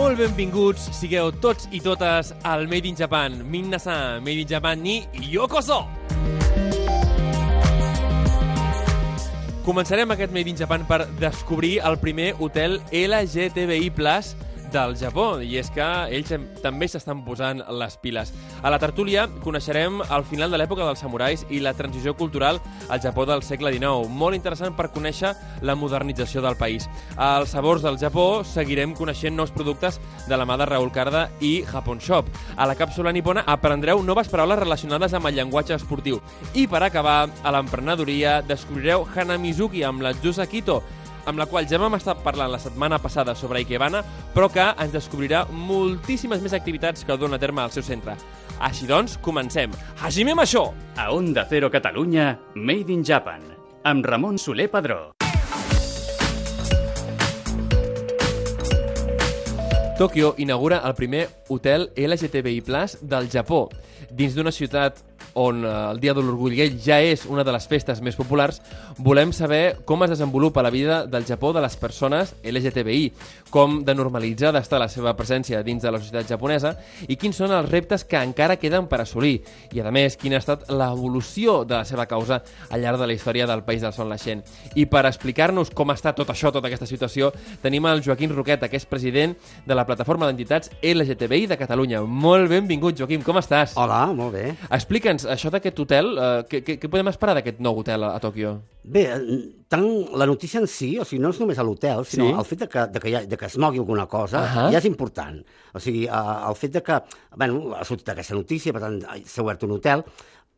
Molt benvinguts sigueu tots i totes al Made in Japan. Minna-san, Made in Japan ni yokoso! Començarem aquest Made in Japan per descobrir el primer hotel LGTBI+, del Japó, i és que ells també s'estan posant les piles. A la tertúlia coneixerem el final de l'època dels samurais i la transició cultural al Japó del segle XIX. Molt interessant per conèixer la modernització del país. Als sabors del Japó seguirem coneixent nous productes de la mà de Raül Carda i Japon Shop. A la càpsula nipona aprendreu noves paraules relacionades amb el llenguatge esportiu. I per acabar, a l'emprenedoria descobrireu Hanamizuki amb la Jusa Kito, amb la qual ja vam estar parlant la setmana passada sobre Ikebana, però que ens descobrirà moltíssimes més activitats que dona a terme al seu centre. Així doncs, comencem. Hajimem això! A Onda Cero Catalunya, Made in Japan, amb Ramon Soler Padró. Tòquio inaugura el primer hotel LGTBI+, del Japó. Dins d'una ciutat on eh, el Dia de l'Orgull Gay ja és una de les festes més populars, volem saber com es desenvolupa la vida del Japó de les persones LGTBI, com de normalitzada està la seva presència dins de la societat japonesa i quins són els reptes que encara queden per assolir. I, a més, quina ha estat l'evolució de la seva causa al llarg de la història del País del Sol Naixent. I per explicar-nos com està tot això, tota aquesta situació, tenim el Joaquim Roqueta, que és president de la plataforma d'entitats LGTBI de Catalunya. Molt benvingut, Joaquim, com estàs? Hola, molt bé. Explica'ns això d'aquest hotel, eh, què, què, què podem esperar d'aquest nou hotel a, a Tòquio? Bé, eh, tant la notícia en si, o sigui, no és només a l'hotel, sinó Sí? el fet de que, de, que, ha, de que es mogui alguna cosa, Ahà. ja és important. O sigui, eh, el fet de que, bueno, ha sortit aquesta notícia, per tant, s'ha obert un hotel,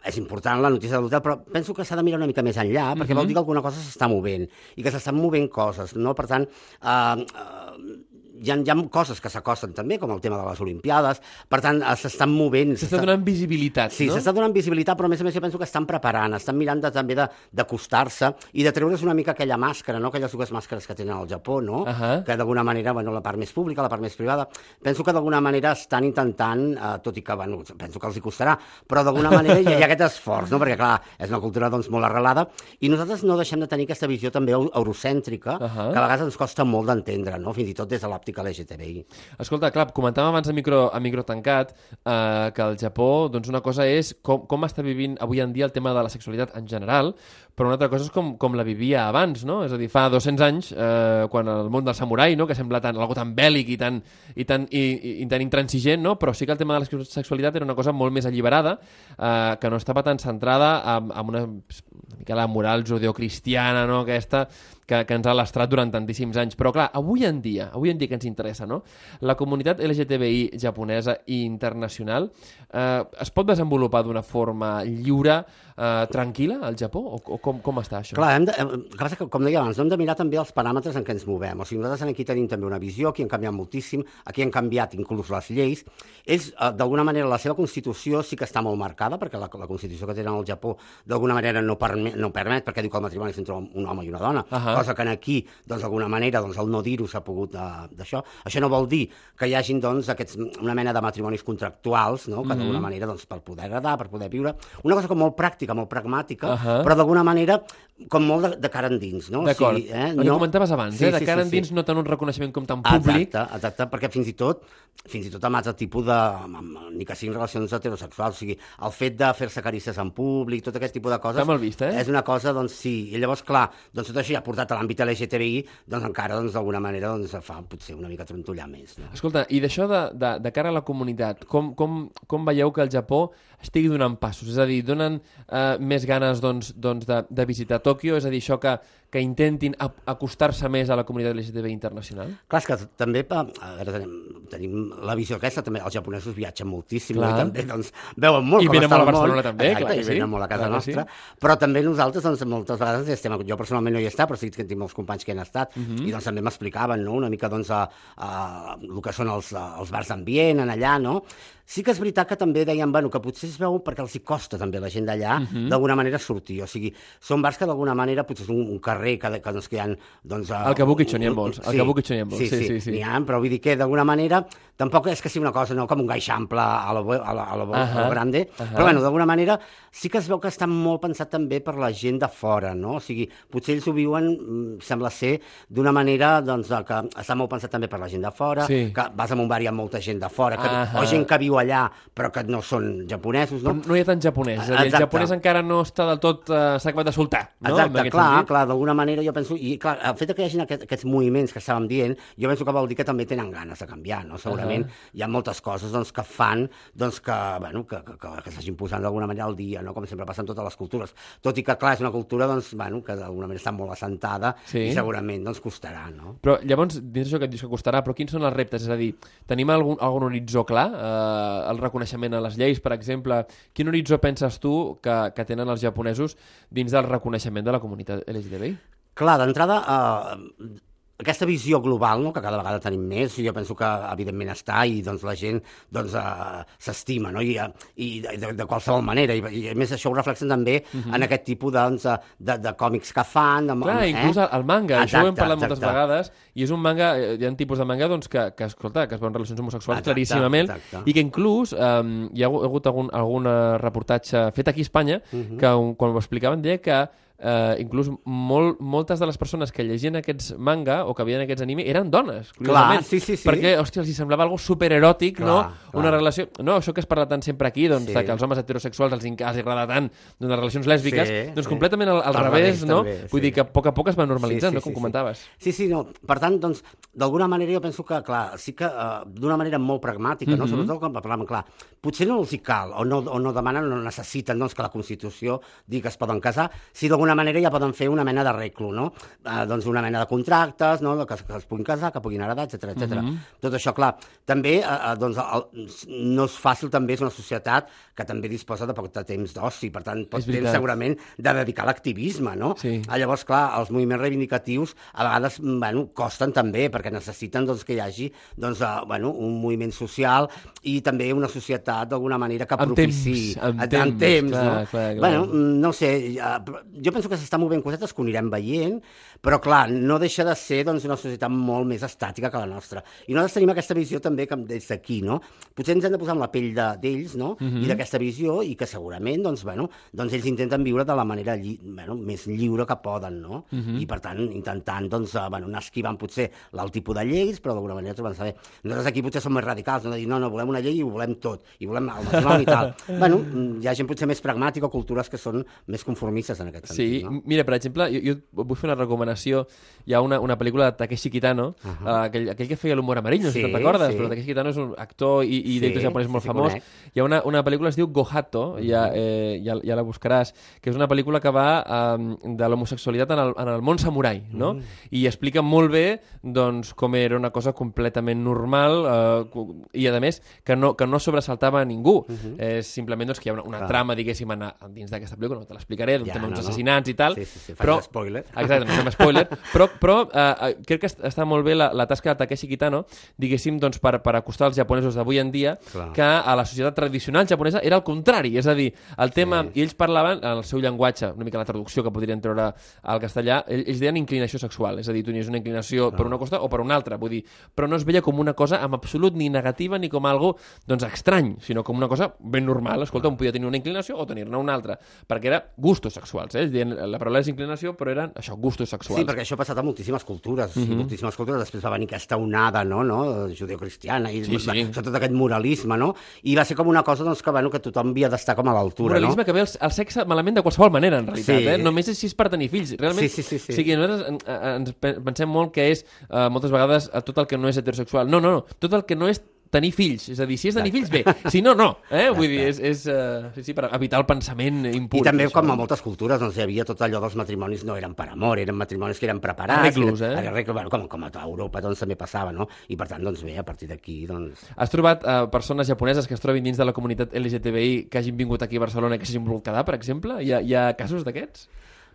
és important la notícia de l'hotel, però penso que s'ha de mirar una mica més enllà, perquè vol dir que alguna cosa s'està movent, i que s'estan movent coses, no? Per tant, eh, eh, hi ha, hi ha coses que s'acosten també, com el tema de les Olimpiades, per tant, eh, s'estan movent... S'està donant visibilitat, Sí, no? s'està donant visibilitat, però a més a més jo penso que estan preparant, estan mirant de, també de- d'acostar-se i de treure's una mica aquella màscara, no? aquelles dues màscares que tenen al Japó, no? Ahà. que d'alguna manera, bueno, la part més pública, la part més privada, penso que d'alguna manera estan intentant, eh, tot i que, bueno, penso que els hi costarà, però d'alguna manera hi ha, hi ha aquest esforç, no? perquè clar, és una cultura doncs, molt arrelada, i nosaltres no deixem de tenir aquesta visió també eu- eurocèntrica, Ahà. que a vegades ens costa molt d'entendre, no? fins i tot des de l'òptica LGTBI. Escolta, clar, comentàvem abans a micro, a micro tancat eh, que el Japó, doncs una cosa és com, com està vivint avui en dia el tema de la sexualitat en general, però una altra cosa és com, com la vivia abans, no? És a dir, fa 200 anys, eh, quan el món del samurai, no?, que sembla tan, algo tan bèl·lic i tan, i tan, i, i, i tan intransigent, no? Però sí que el tema de la sexualitat era una cosa molt més alliberada, eh, que no estava tan centrada en, en una, una mica la moral judeocristiana, no?, aquesta, que, que ens ha lastrat durant tantíssims anys. Però, clar, avui en dia, avui en dia que ens interessa, no? La comunitat LGTBI japonesa i internacional eh, es pot desenvolupar d'una forma lliure, eh, tranquil·la, al Japó? O, o com, com està això? Clar, hem de, el que com deia abans, hem de mirar també els paràmetres en què ens movem. O sigui, nosaltres aquí tenim també una visió, aquí han canviat moltíssim, aquí han canviat inclús les lleis. Ells, eh, d'alguna manera, la seva Constitució sí que està molt marcada, perquè la, la Constitució que tenen al Japó d'alguna manera no, permet, no permet, perquè diu que el matrimoni és entre un home i una dona, Ahà. cosa que en aquí, doncs, d'alguna manera, doncs, el no dir-ho s'ha pogut eh, d'això. Això no vol dir que hi hagin, doncs, aquests, una mena de matrimonis contractuals, no?, que d'alguna manera, doncs, per poder agradar, per poder viure, una cosa com molt pràctica, molt pragmàtica, Ahà. però d'alguna manera com molt de, de cara endins, no? D'acord. O sigui, eh? El que comentaves abans, eh? de cara endins no tant un reconeixement com tan públic. Exacte, exacte, perquè fins i tot, fins i tot amb altre tipus de... Amb, amb, ni que siguin relacions heterosexuals, o sigui, el fet de fer-se carícies en públic, tot aquest tipus de coses... Està mal vist, eh? És una cosa, doncs sí, i llavors, clar, doncs tot això ja portat a l'àmbit LGTBI, doncs encara, doncs d'alguna manera, doncs fa potser una mica trontollar més, no? Escolta, i d'això de, de, de cara a la comunitat, com, com, com veieu que el Japó estigui donant passos? És a dir, donen eh, més ganes doncs, doncs de, de visitar Tòquio? És a dir, això que, que intentin acostar-se més a la comunitat LGTB internacional? Clar, és que també a veure, tenim, tenim la visió aquesta, també els japonesos viatgen moltíssim Clar. i també doncs, veuen molt I com està molt a món. Barcelona també, Exacte, clar que i sí. venen molt a casa Clar nostra, però també nosaltres doncs, moltes vegades hi estem, jo personalment no hi he estat, però sí que tinc molts companys que han estat, Mhm. i doncs també m'explicaven no? una mica doncs, a, a, el que són els, els bars d'ambient en allà, no? Sí que és veritat que també deien bueno, que potser es veu perquè els hi costa també la gent d'allà Mhm. d'alguna manera sortir. O sigui, són bars que d'alguna manera potser és un, un carrer que, que, doncs, que hi ha... Doncs, Al Kabukicho n'hi ha molts, al Kabukicho n'hi ha molts, Sí, sí, sí, sí, sí. n'hi ha, però vull dir que d'alguna manera tampoc és que sigui una cosa no, com un gaixample a lo, a lo, a lo, a Ahà, lo grande, ahà. però bueno, d'alguna manera sí que es veu que està molt pensat també per la gent de fora, no? O sigui, potser ells ho viuen, mm, sembla ser, d'una manera doncs, que està molt pensat també per la gent de fora, Sí. que vas a un bar i hi ha molta gent de fora, que, Ahà. o gent que viu allà però que no són japonesos, no? Però no hi ha tant japonès, és a dir, el japonès encara no està del tot eh, s'ha acabat de soltar, no? Exacte, clar, sentit. clar, d'alguna manera jo penso, i clar, el fet que hi hagi aquest, aquests moviments que estàvem dient, jo penso que vol dir que també tenen ganes de canviar, no? Segurament hi ha moltes coses doncs, que fan doncs, que, bueno, que, que, que, que s'hagin posant d'alguna manera al dia, no? com sempre passa en totes les cultures. Tot i que, clar, és una cultura doncs, bueno, que d'alguna manera està molt assentada Sí. i segurament doncs, costarà, no? Però llavors, dins això que et dius que costarà, però quins són els reptes? És a dir, tenim algun, algun horitzó clar? Eh, el reconeixement a les lleis, per exemple. Quin horitzó penses tu que, que tenen els japonesos dins del reconeixement de la comunitat LGTBI? Clar, d'entrada, eh, aquesta visió global, no?, que cada vegada tenim més, jo penso que evidentment està i doncs, la gent doncs, eh, s'estima, no?, i, eh, i de, de qualsevol manera, i, i a més això ho reflexen també en aquest tipus doncs, de, de, de còmics que fan... Mhm. Clar, eh? inclús el, el manga, això ho hem Exacte, parlat moltes exacte. vegades, i és un manga, eh, hi ha tipus de manga doncs, que, que, escolta, que es veuen relacions homosexuals Exacte, claríssimament, exacte. i que inclús eh, hi ha hagut algun, algun eh, reportatge fet aquí a Espanya, Mhm. que un, quan ho explicaven deia que eh, inclús molt, moltes de les persones que llegien aquests manga o que veien aquests anime eren dones, curiosament. sí, sí, sí. Perquè, hòstia, els hi semblava algo supereròtic, Clar, no? clar. Una relació... No, això que es parla tant sempre aquí, doncs, Sí. que els homes heterosexuals els, els agrada tant doncs, les relacions lèsbiques, Sí, doncs sí. completament al, al, Al revés, revés, no? també, Vull sí. dir que a poc a poc es va normalitzant, Sí, sí, no? Com sí, comentaves. Sí, sí, no. Per tant, doncs, d'alguna manera jo penso que, clar, sí que uh, d'una manera molt pragmàtica, Mhm. no? Sobretot quan parlem, clar, potser no els hi cal, o no, o no demanen, no necessiten, doncs, que la Constitució digui que es poden casar, si d'alguna manera ja poden fer una mena d'arreglo, no? Uh, doncs una mena de contractes, no? Que, que es puguin casar, que puguin heredar, etc etc. Mhm. Tot això, clar, també, uh, uh, doncs, el, no és fàcil, també és una societat que també disposa de poc de temps d'oci, per tant, pot temps segurament de dedicar a l'activisme, no? Sí. Ah, llavors, clar, els moviments reivindicatius a vegades bueno, costen també, perquè necessiten doncs, que hi hagi doncs, uh, bueno, un moviment social i també una societat d'alguna manera que Amb propici... temps, amb a- temps, amb temps clar, no? clar, clar. Bueno, no sé, jo penso que s'estan movent cosetes que ho anirem veient, però clar, no deixa de ser doncs, una societat molt més estàtica que la nostra. I nosaltres tenim aquesta visió també com des d'aquí, no? Potser ens hem de posar en la pell de- d'ells, no? Mhm. I d'aquesta visió, i que segurament, doncs, bueno, doncs ells intenten viure de la manera lli bueno, més lliure que poden, no? Mhm. I per tant, intentant, doncs, eh, bueno, anar esquivant potser l'alt tipus de lleis, però d'alguna manera trobant saber. Nosaltres aquí potser som més radicals, no? de dir, no, no, volem una llei i ho volem tot, i volem el matrimoni i tal. bueno, mm, hi ha gent potser més pragmàtica o cultures que són més conformistes en aquest Sí, no? mira, per exemple, jo, jo vull fer una recomanació. Hi ha una, una pel·lícula de Takeshi Kitano, uh -huh. uh, aquell, aquell que feia l'humor amarillo, no sé si Sí, te'n recordes, sí. però Takeshi Kitano és un actor i, i Sí, director japonès molt sí, sí, famós. conec. Hi ha una, una pel·lícula que es diu Gohato, ja, eh, ja, ja la buscaràs, que és una pel·lícula que va um, de l'homosexualitat en, el, en el món samurai, no? I explica molt bé doncs, com era una cosa completament normal eh, i, a més, que no, que no sobresaltava a ningú. És simplement doncs, que hi ha una, una Clar. trama, diguéssim, en, dins d'aquesta pel·lícula, no te l'explicaré, d'un Ja, tema no, no. Assassinats i tal, Sí, sí, sí, però... spoiler. Exacte, no fem spoiler, però, però eh, eh, crec que est- està molt bé la, la tasca de Takeshi Kitano, diguéssim, doncs, per, per acostar els japonesos d'avui en dia Clar. que a la societat tradicional japonesa era el contrari, és a dir, el tema, i ells parlaven en el seu llenguatge, una mica la traducció que podrien treure al castellà, ell- ells deien inclinació sexual, és a dir, tu tenies una inclinació per una costa o per una altra, vull dir, però no es veia com una cosa en absolut ni negativa ni com algo doncs, estrany, sinó com una cosa ben normal, escolta, un podia tenir una inclinació o tenir-ne una altra, perquè era gustos sexuals, eh? Ells deien, la paraula és inclinació, però eren això, gustos sexuals. Sí, perquè això ha passat a moltíssimes cultures, mm -hmm. moltíssimes cultures. Després va venir aquesta onada, no?, no? judeocristiana, i Sí, sí. va, sobretot aquest moralisme, no? I va ser com una cosa doncs, que, bueno, que tothom havia d'estar com a l'altura, no? moralisme que ve el, el sexe malament de qualsevol manera, en realitat. Sí. Eh? Només és si és per tenir fills. Realment, Sí, sí, sí, sí. O sigui, nosaltres en, en- ens pe- pensem molt que és, eh, moltes vegades, eh, tot el que no és heterosexual. No, no, no. Tot el que no és tenir fills. És a dir, si és tenir fills, bé. Si no, no. Eh? Vull dir, és, és uh, sí, sí, per evitar el pensament impur. I també, això. com a moltes cultures, doncs, hi havia tot allò dels matrimonis no eren per amor, eren matrimonis que eren preparats. Arreglos, eren, eh? Arreglos, bueno, com, com a Europa doncs, també passava, no? I per tant, doncs bé, a partir d'aquí, doncs... Has trobat uh, persones japoneses que es trobin dins de la comunitat LGTBI que hagin vingut aquí a Barcelona i que s'hagin volgut quedar, per exemple? Hi ha, hi ha casos d'aquests?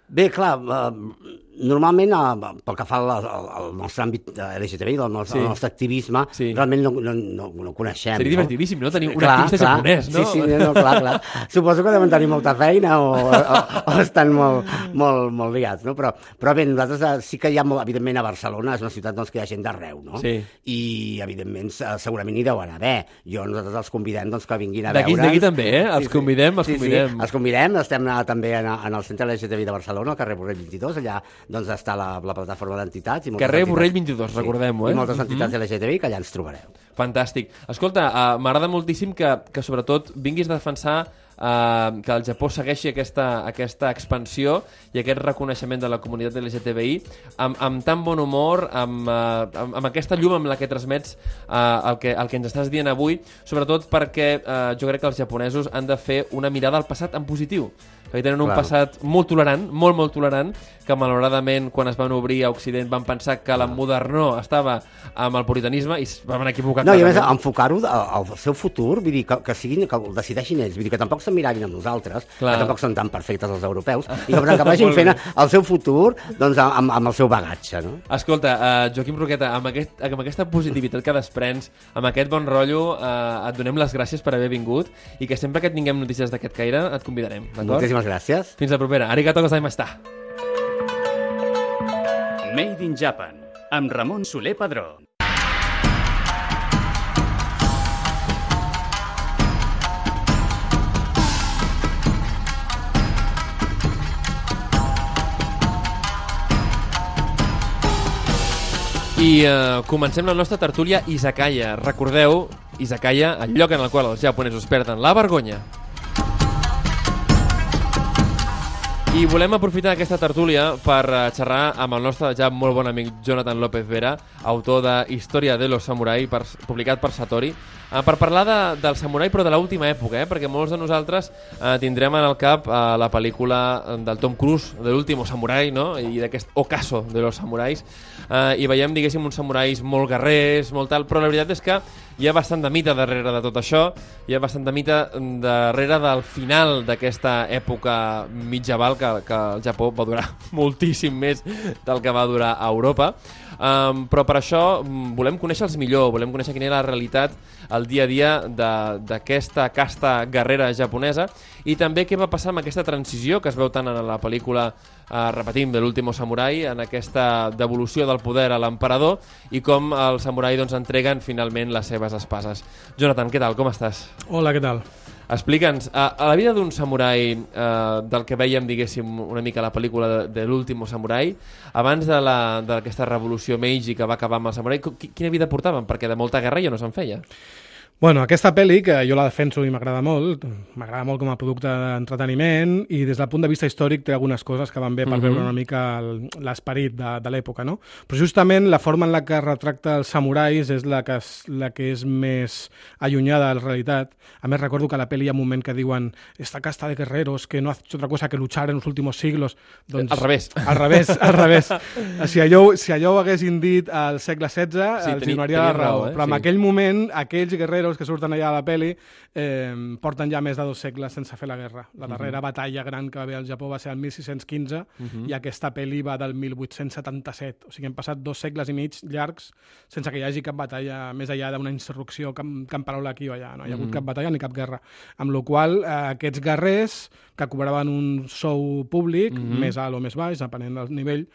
Bé, clar, eh, normalment, eh, pel que fa al, al, nostre àmbit de LGTBI, del nostre, Sí. sí. nostre activisme, Sí. sí. realment no, no, no, no coneixem. Seria no? divertidíssim, no? Tenir un activista japonès, no? Sí, sí, no, clar, clar. Suposo que deuen tenir molta feina o, o, o estan molt, molt, molt liats, no? Però, però bé, nosaltres eh, sí que hi ha, molt, evidentment, a Barcelona, és una ciutat doncs, que hi ha gent d'arreu, no? Sí. I, evidentment, se- segurament hi deuen haver. Jo, nosaltres els convidem doncs, que vinguin a veure'ns. d'aquí també, eh? Els convidem, els sí, convidem. Sí, els convidem, estem a, també en, en el centre LGTBI de Barcelona, al carrer Borrell 22, allà doncs, està la, la plataforma d'entitats. i Carrer Borrell 22, recordem-ho, eh? I moltes entitats LGTBI que allà ens trobareu. Fantàstic. Escolta, uh, m'agrada moltíssim que, que sobretot vinguis a defensar uh, que el Japó segueixi aquesta, aquesta expansió i aquest reconeixement de la comunitat LGTBI amb, amb tan bon humor, amb, uh, amb, amb aquesta llum amb la que transmets uh, el, que, el que ens estàs dient avui, sobretot perquè uh, jo crec que els japonesos han de fer una mirada al passat en positiu que tenen un Claro. passat molt tolerant, molt, molt tolerant, que malauradament quan es van obrir a Occident van pensar que la modernó estava amb el puritanisme i es van equivocar No, i a més, enfocar-ho al, seu futur, vull dir, que, que, siguin, que el decideixin ells, vull dir, que tampoc se'n miravin amb nosaltres, Clar. que tampoc són tan perfectes els europeus, i que, que vagin fent el seu futur doncs, amb, amb el seu bagatge, no? Escolta, uh, Joaquim Roqueta, amb, aquest, amb aquesta positivitat que desprens, amb aquest bon rotllo, uh, et donem les gràcies per haver vingut i que sempre que tinguem notícies d'aquest caire et convidarem? Moltíssimes gràcies. Fins la propera. Arigato gozaimashita. Made in Japan, amb Ramon Soler Padró. I uh, comencem la nostra tertúlia Izakaya. Recordeu, Izakaya, el lloc en el qual els japonesos perden la vergonya. I volem aprofitar aquesta tertúlia per uh, xerrar amb el nostre ja molt bon amic Jonathan López Vera, autor de Història de los Samurai, per, publicat per Satori, uh, per parlar de, del samurai però de l'última època, eh? perquè molts de nosaltres uh, tindrem en el cap uh, la pel·lícula del Tom Cruise, de l'último samurai, no? i d'aquest ocaso de los samurais, uh, i veiem, diguéssim, uns samurais molt guerrers, molt tal, però la veritat és que hi ha bastant de mite darrere de tot això, hi ha bastant de mite darrere del final d'aquesta època mitjaval que, que el Japó va durar moltíssim més del que va durar a Europa. Um, però per això mm, volem conèixer els millor, volem conèixer quina era la realitat el dia a dia d'aquesta casta guerrera japonesa i també què va passar amb aquesta transició que es veu tant en la pel·lícula, eh, repetim, de l'último samurai, en aquesta devolució del poder a l'emperador i com els samurai doncs, entreguen finalment les seves espases. Jonathan, què tal? Com estàs? Hola, què tal? Explica'ns, a, a la vida d'un samurai eh, del que veiem, diguéssim, una mica la pel·lícula de, de l'último samurai, abans d'aquesta revolució Meiji que va acabar amb el samurai, qui- quina vida portaven? Perquè de molta guerra ja no se'n feia. Bueno, aquesta pel·li, que jo la defenso i m'agrada molt, m'agrada molt com a producte d'entreteniment i des del punt de vista històric té algunes coses que van bé per Mhm. veure una mica l'esperit de, de l'època, no? Però justament la forma en la que retracta els samurais és la que, és, la que és més allunyada de la realitat. A més, recordo que a la pel·li hi ha un moment que diuen esta casta de guerreros que no ha hecho otra cosa que luchar en los últimos siglos. Doncs, Al revés. Al revés, al revés. Si allò, si allò ho haguessin dit al segle XVI, Sí, els teni- donaria la raó, eh? Però en Sí. aquell moment, aquells guerreros que surten allà a la peli eh, porten ja més de dos segles sense fer la guerra. La darrera batalla gran que va haver al Japó va ser el 1615 i aquesta peli va del 1877. O sigui, hem passat dos segles i mig llargs sense que hi hagi cap batalla més enllà d'una insurrecció camp, camparola aquí o allà. No hi ha hagut cap batalla ni cap guerra. Amb la qual eh, aquests guerrers que cobraven un sou públic, més alt o més baix, depenent del nivell,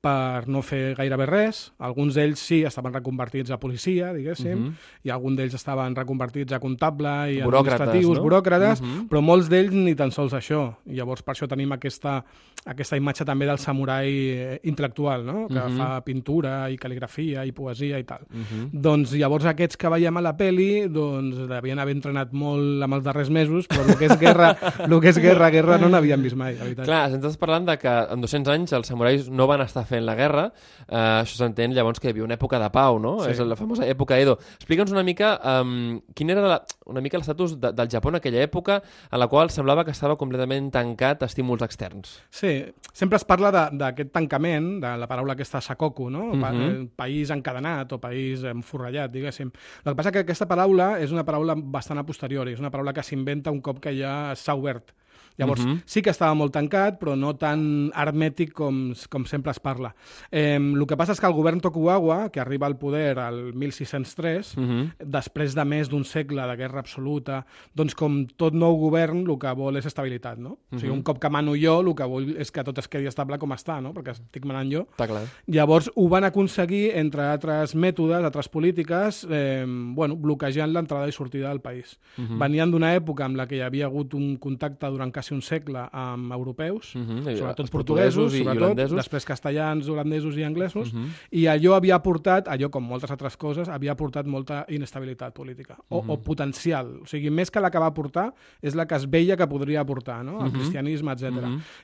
per no fer gairebé res. Alguns d'ells sí estaven reconvertits a policia, diguéssim, Mhm. i alguns d'ells estaven reconvertits a comptable i Buròcrates, administratius, no? buròcrates, Mhm. però molts d'ells ni tan sols això. I llavors per això tenim aquesta, aquesta imatge també del samurai eh, intel·lectual, no? que Mhm. fa pintura i cal·ligrafia i poesia i tal. Mhm. Doncs llavors aquests que veiem a la peli doncs devien haver entrenat molt amb els darrers mesos, però el que és guerra, el que és guerra, guerra no n'havien vist mai, la veritat. Clar, estàs parlant de que en 200 anys els samurais no van estar fent la guerra, eh, això s'entén llavors que hi havia una època de pau, no? Sí. És la famosa època Edo. Explica'ns una mica um, quin era la, una mica l'estatus de, del Japó en aquella època en la qual semblava que estava completament tancat a estímuls externs. Sí, sempre es parla de- d'aquest tancament, de la paraula aquesta sakoku, no? Pa eh, país encadenat o país enforrellat, diguéssim. El que passa que aquesta paraula és una paraula bastant a posteriori, és una paraula que s'inventa un cop que ja s'ha obert. Llavors, Mhm. sí que estava molt tancat, però no tan hermètic com, com sempre es parla. Eh, el que passa és que el govern Tokugawa, que arriba al poder al 1603, Mhm. després de més d'un segle de guerra absoluta, doncs com tot nou govern el que vol és estabilitat, no? O sigui, un cop que mano jo, el que vull és que tot es quedi estable com està, no? Perquè estic manant jo. Està clar. Llavors ho van aconseguir, entre altres mètodes, altres polítiques, eh, bueno, bloquejant l'entrada i sortida del país. Venien d'una època en la que hi havia hagut un contacte durant quasi un segle amb europeus, Mhm, i sobretot portuguesos, i sobretot, holandesos. després castellans, holandesos i anglesos, i allò havia portat, allò com moltes altres coses, havia portat molta inestabilitat política, o, o potencial. O sigui, més que la que va portar, és la que es veia que podria aportar, no? el cristianisme, etc.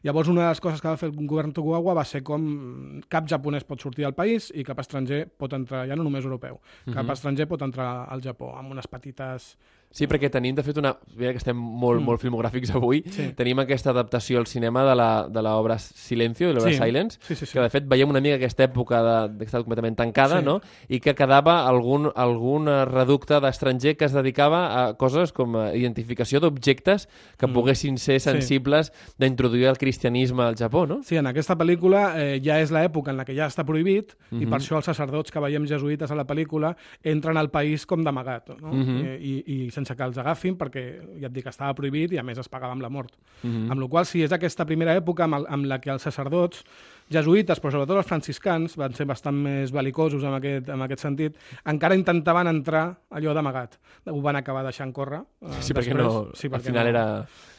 Llavors, una de les coses que va fer el govern Tokugawa va ser com cap japonès pot sortir del país i cap estranger pot entrar, ja no només europeu, cap estranger pot entrar al Japó, amb unes petites... Sí, perquè tenim, de fet, una... Mira que estem molt, molt filmogràfics avui. Mm. Sí. Tenim aquesta adaptació al cinema de la- de l'obra Silencio, de l'obra Sí. Silence, Sí, sí, sí. que de fet veiem una mica aquesta època de, de completament tancada, Sí. no? I que quedava algun, algun reducte d'estranger que es dedicava a coses com a identificació d'objectes que poguessin ser Mm. Sí. sensibles d'introduir el cristianisme al Japó, no? Sí, en aquesta pel·lícula eh, ja és l'època en la que ja està prohibit i per això els sacerdots que veiem jesuïtes a la pel·lícula entren al país com d'amagat no? I, i, i sense que els agafin perquè, ja et dic, estava prohibit i a més es pagava amb la mort. Amb la qual sí, és aquesta primera època amb, el, amb la que els sacerdots jesuïtes, però sobretot els franciscans, van ser bastant més belicosos en aquest, en aquest sentit, encara intentaven entrar allò d'amagat. Ho van acabar deixant córrer. eh, Sí, perquè després. no, sí, al perquè final no, era...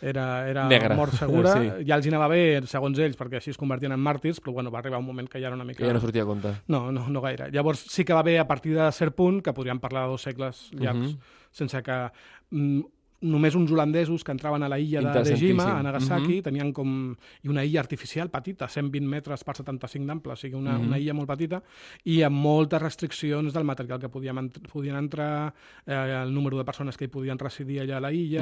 era, era Negre. mort segura. Sí. Ja els hi anava bé, segons ells, perquè així es convertien en màrtirs, però bueno, va arribar un moment que ja era una mica... que ja no sortia a compte. No, no, no gaire. Llavors sí que va bé a partir de cert punt que podríem parlar de dos segles llargs, Mhm. sense que mm, només uns holandesos que entraven a la illa de Interessantíssim. Dejima, a Nagasaki, Mhm. tenien com... i una illa artificial petita, 120 metres per 75 d'ample, o sigui, una, Mhm. una illa molt petita, i amb moltes restriccions del material que podien, ent podien entrar, eh, el número de persones que hi podien residir allà a la illa,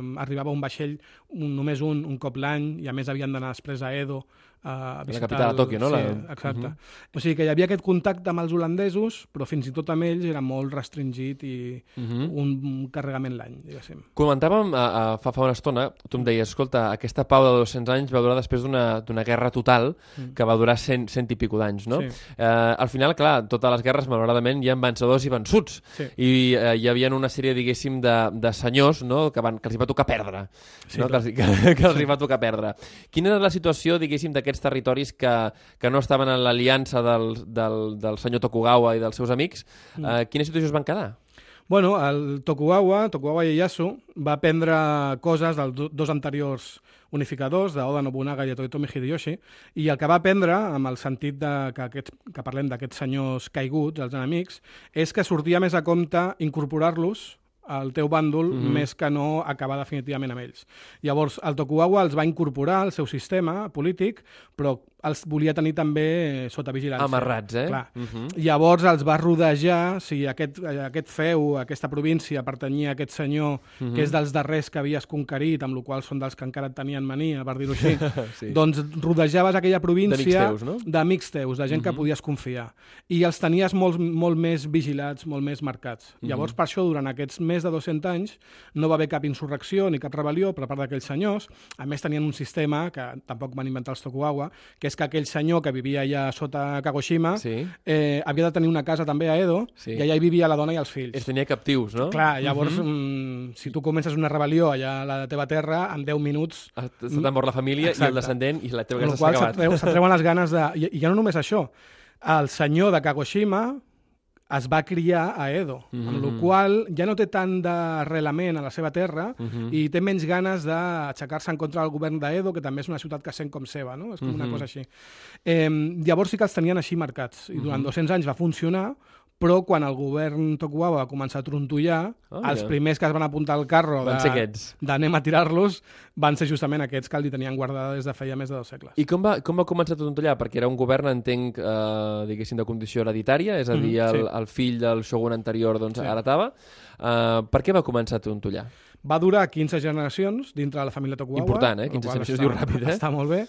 Mhm. eh, arribava un vaixell un, només un, un cop l'any, i a més havien d'anar després a Edo, a visitar... capital, a el- Tòquio, no? Sí, La- exacte. Mhm. O sigui que hi havia aquest contacte amb els holandesos, però fins i tot amb ells era molt restringit i Mhm. un, un carregament l'any, diguéssim. Comentàvem a, a, fa, fa una estona, tu em deies, escolta, aquesta pau de 200 anys va durar després d'una guerra total que va durar 100, 100 i pico d'anys, no? Mm. Sí. Eh, al final, clar, totes les guerres, malauradament, hi ha vencedors i vençuts. Sí. I eh, hi havia una sèrie, diguéssim, de, de senyors no? que, van, que els hi va tocar perdre. Sí, no? que, clar. els, que, que els hi va tocar perdre. Quina era la situació, diguéssim, d'aquests territoris que, que no estaven en l'aliança del, del, del senyor Tokugawa i dels seus amics? Mm. Eh, quina situació es van quedar? Bueno, el Tokugawa, Tokugawa Ieyasu, va aprendre coses dels do- dos anteriors unificadors, d'Oda Nobunaga i de Toyotomi Hideyoshi, i el que va aprendre, amb el sentit de que, aquests, que parlem d'aquests senyors caiguts, els enemics, és que sortia més a compte incorporar-los al teu bàndol mm -hmm. més que no acabar definitivament amb ells. Llavors, el Tokugawa els va incorporar al seu sistema polític, però els volia tenir també sota vigilància. Amarrats, eh? Clar. Mhm. Llavors els va rodejar, si aquest, aquest feu, aquesta província pertanyia a aquest senyor, Mhm. que és dels darrers que havies conquerit, amb la qual són dels que encara tenien mania, per dir-ho així, Sí. doncs rodejaves aquella província D'amics teus, no? d'amics teus, de gent que podies confiar. I els tenies molt, molt més vigilats, molt més marcats. Llavors, per això, durant aquests més de 200 anys, no va haver cap insurrecció ni cap rebel·lió per part d'aquells senyors. A més, tenien un sistema, que tampoc van inventar els Tokugawa, que és que aquell senyor que vivia allà sota Kagoshima Sí. eh, havia de tenir una casa també a Edo Sí. i allà hi vivia la dona i els fills. Els tenia captius, no? Clar, llavors, mm, si tu comences una rebel·lió allà a la teva terra, en 10 minuts... Ah, Se t'ha mort la família i Exacte. el descendent i la teva casa s'ha acabat. se't treu- se't treuen les ganes de... I, I ja no només això. El senyor de Kagoshima es va criar a Edo, mm -hmm. amb la qual ja no té tant d'arrelament a la seva terra mm -hmm. i té menys ganes d'aixecar-se en contra del govern d'Edo, que també és una ciutat que sent com seva, no? És com mm -hmm. una cosa així. Eh, llavors sí que els tenien així marcats, i durant mm -hmm. 200 anys va funcionar, però quan el govern Tokugawa va començar a trontollar, Ah, els mira. primers que es van apuntar al carro d'anem a tirar-los van ser justament aquests que li tenien guardada des de feia més de dos segles. I com va, com va començar tot allà? Perquè era un govern, entenc, eh, diguéssim, de condició hereditària, és a dir, Mhm, el, sí. el fill del shogun anterior doncs, Sí. heretava. Eh, per què va començar tot allà? Va durar 15 generacions dintre de la família Tokugawa. Important, eh? el 15 qual generacions està- diu ràpid, eh? Està molt bé.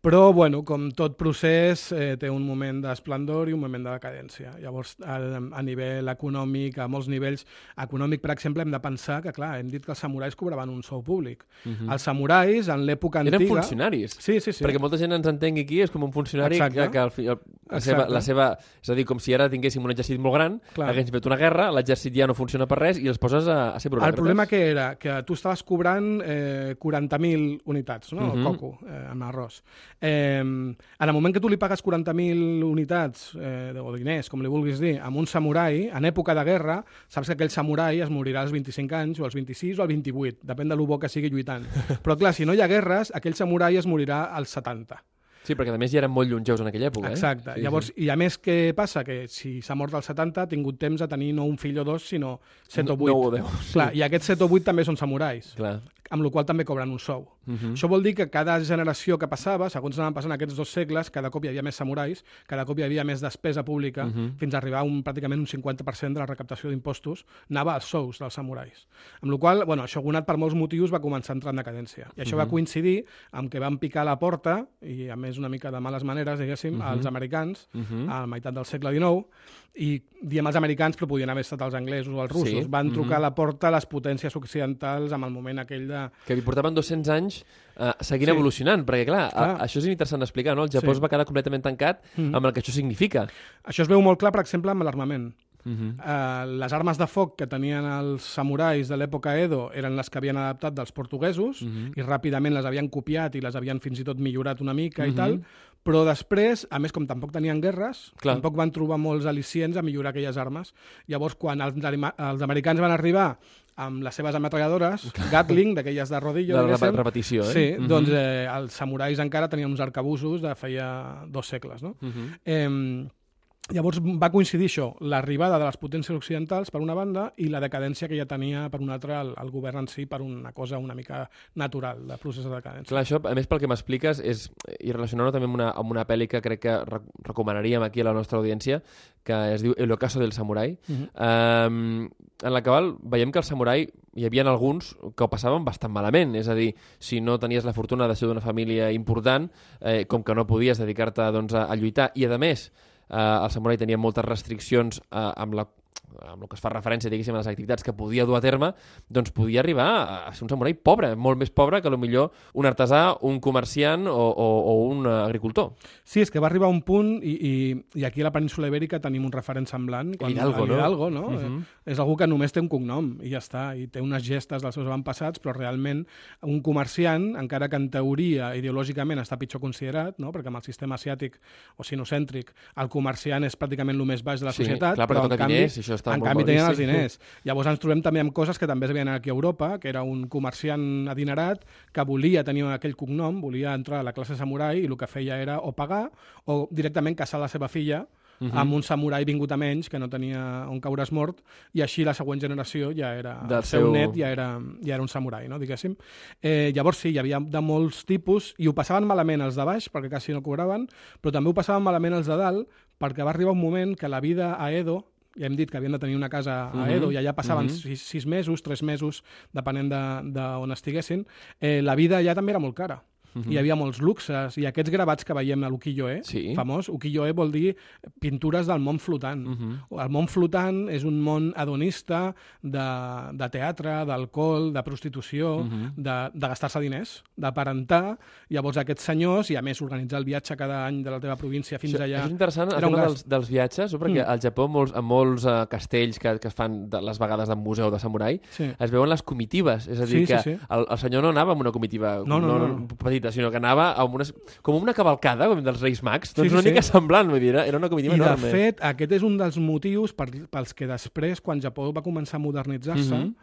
Però, bueno, com tot procés, eh, té un moment d'esplendor i un moment de decadència. Llavors, a, a nivell econòmic, a molts nivells econòmic, per exemple, hem de pensar que, clar, hem dit que els samurais cobraven un sou públic. Els samurais, en l'època antiga... Mhm. Eren funcionaris. Sí, sí, sí. Perquè molta gent ens entengui aquí, és com un funcionari que, Exacte. que el, fi- el, la, seva, la seva... És a dir, com si ara tinguéssim un exèrcit molt gran, Clar. haguéssim fet una guerra, l'exèrcit ja no funciona per res i els poses a, a ser El buròcrates. problema que era? Que tu estaves cobrant eh, 40.000 unitats, no? Mhm. El coco, eh, amb arròs. Eh, en el moment que tu li pagues 40.000 unitats, eh, o diners, com li vulguis dir, a un samurai, en època de guerra, saps que aquell samurai es morirà als 25 anys, o als 26, o als 28, depèn de lo bo que sigui lluitant. Però clar, si no hi ha guerres, aquell samurai es morirà als 70. Sí, perquè a més ja eren molt llongeus en aquella època. Exacte. Eh? Sí, Llavors, sí. i a més, què passa? Que si s'ha mort als 70, ha tingut temps de tenir no un fill o dos, sinó 7 o 8. Nou o deu, sí. Clar, i aquests 7 o 8 també són samurais Clar. Amb la qual també cobren un sou. Uh -huh. Això vol dir que cada generació que passava, segons anaven passant aquests dos segles, cada cop hi havia més samurais, cada cop hi havia més despesa pública, uh -huh. fins a arribar a un, pràcticament un 50% de la recaptació d'impostos anava als sous dels samurais. Amb la qual cosa, bueno, el shogunat per molts motius va començar a entrar en decadència. I això uh -huh. va coincidir amb que van picar la porta, i a més una mica de males maneres, diguéssim, uh -huh. als americans, uh -huh. a la meitat del segle XIX, i diem els americans, però podien haver estat els anglesos o els russos. Sí. Van trucar a la porta a les potències occidentals amb el moment aquell de Que li portaven 200 anys eh, seguint Sí. evolucionant, perquè clar, Clar. A, això és interessant d'explicar, no? El Japó Sí. es va quedar completament tancat amb el que això significa. Això es veu molt clar, per exemple, amb l'armament. Uh -huh. Uh, les armes de foc que tenien els samurais de l'època Edo eren les que havien adaptat dels portuguesos i ràpidament les havien copiat i les havien fins i tot millorat una mica i tal, però després, a més, com tampoc tenien guerres, Clar. tampoc van trobar molts al·licients a millorar aquelles armes. Llavors, quan els, els americans van arribar amb les seves ametralladores, Gatling, d'aquelles de rodillo, De rep- repetició, eh? Sí, Mhm. doncs eh, els samurais encara tenien uns arcabusos de feia dos segles, no? Mhm. eh, Llavors va coincidir això, l'arribada de les potències occidentals per una banda i la decadència que ja tenia per una altra el, el govern en si per una cosa una mica natural de procés de decadència. Clar, això, a més, pel que m'expliques, és, i relacionant-ho també amb una, amb una pel·li que crec que rec recomanaríem aquí a la nostra audiència, que es diu El ocaso del samurai, uh. -huh. um, en la qual veiem que el samurai hi havia alguns que ho passaven bastant malament, és a dir, si no tenies la fortuna de ser d'una família important, eh, com que no podies dedicar-te doncs, a, a lluitar, i a més, eh, el samurai tenia moltes restriccions eh, amb la amb el que es fa referència, diguéssim, a les activitats que podia dur a terme, doncs podia arribar a ser un samurai pobre, molt més pobre que millor un artesà, un comerciant o, o, o un eh, agricultor. Sí, és que va arribar un punt, i, i, i aquí a la península Ibèrica tenim un referent semblant. Hidalgo, no? Hidalgo, no? Mhm. Uh -huh. És algú que només té un cognom, i ja està, i té unes gestes dels seus avantpassats, però realment un comerciant, encara que en teoria, ideològicament, està pitjor considerat, no? perquè amb el sistema asiàtic o sinocèntric, el comerciant és pràcticament el més baix de la Sí, societat, clar, però en canvi, diners, això està en canvi tenien els diners. Llavors ens trobem també amb coses que també es veien aquí a Europa, que era un comerciant adinerat que volia tenir aquell cognom, volia entrar a la classe samurai i el que feia era o pagar o directament casar la seva filla uh Mhm. -huh. amb un samurai vingut a menys que no tenia on caure's mort i així la següent generació ja era Del el seu seu- net ja era, ja era un samurai, no, diguéssim. Eh, llavors sí, hi havia de molts tipus i ho passaven malament els de baix perquè quasi no cobraven, però també ho passaven malament els de dalt perquè va arribar un moment que la vida a Edo ja hem dit que havien de tenir una casa a Mhm, Edo i allà passaven mhm. sis, sis mesos, tres mesos, depenent d'on de, on estiguessin, eh, la vida allà també era molt cara. Hi havia molts luxes i aquests gravats que veiem a l'ukiyo-e, Sí. famós, ukiyo-e vol dir pintures del món flotant. Mhm. El món flotant és un món hedonista de, de teatre, d'alcohol, de prostitució, Mhm. de, de gastar-se diners, d'aparentar. Llavors aquests senyors, i a més organitzar el viatge cada any de la teva província fins Això, allà... és interessant, el tema dels, dels viatges, no? perquè Mm. al Japó, molts, a molts uh, castells que, que es fan de les vegades de museu de samurai, Sí. es veuen les comitives. És a dir, Sí, sí, que sí. El, el senyor no anava amb una comitiva No, no, no, no. Petita, sinó que anava amb unes, com una cavalcada, com dels Reis Mags, doncs Sí, sí, una sí. mica semblant, vull dir, era era una comitiva I de enorme. fet, aquest és un dels motius per, pels que després, quan Japó va començar a modernitzar-se, Mhm.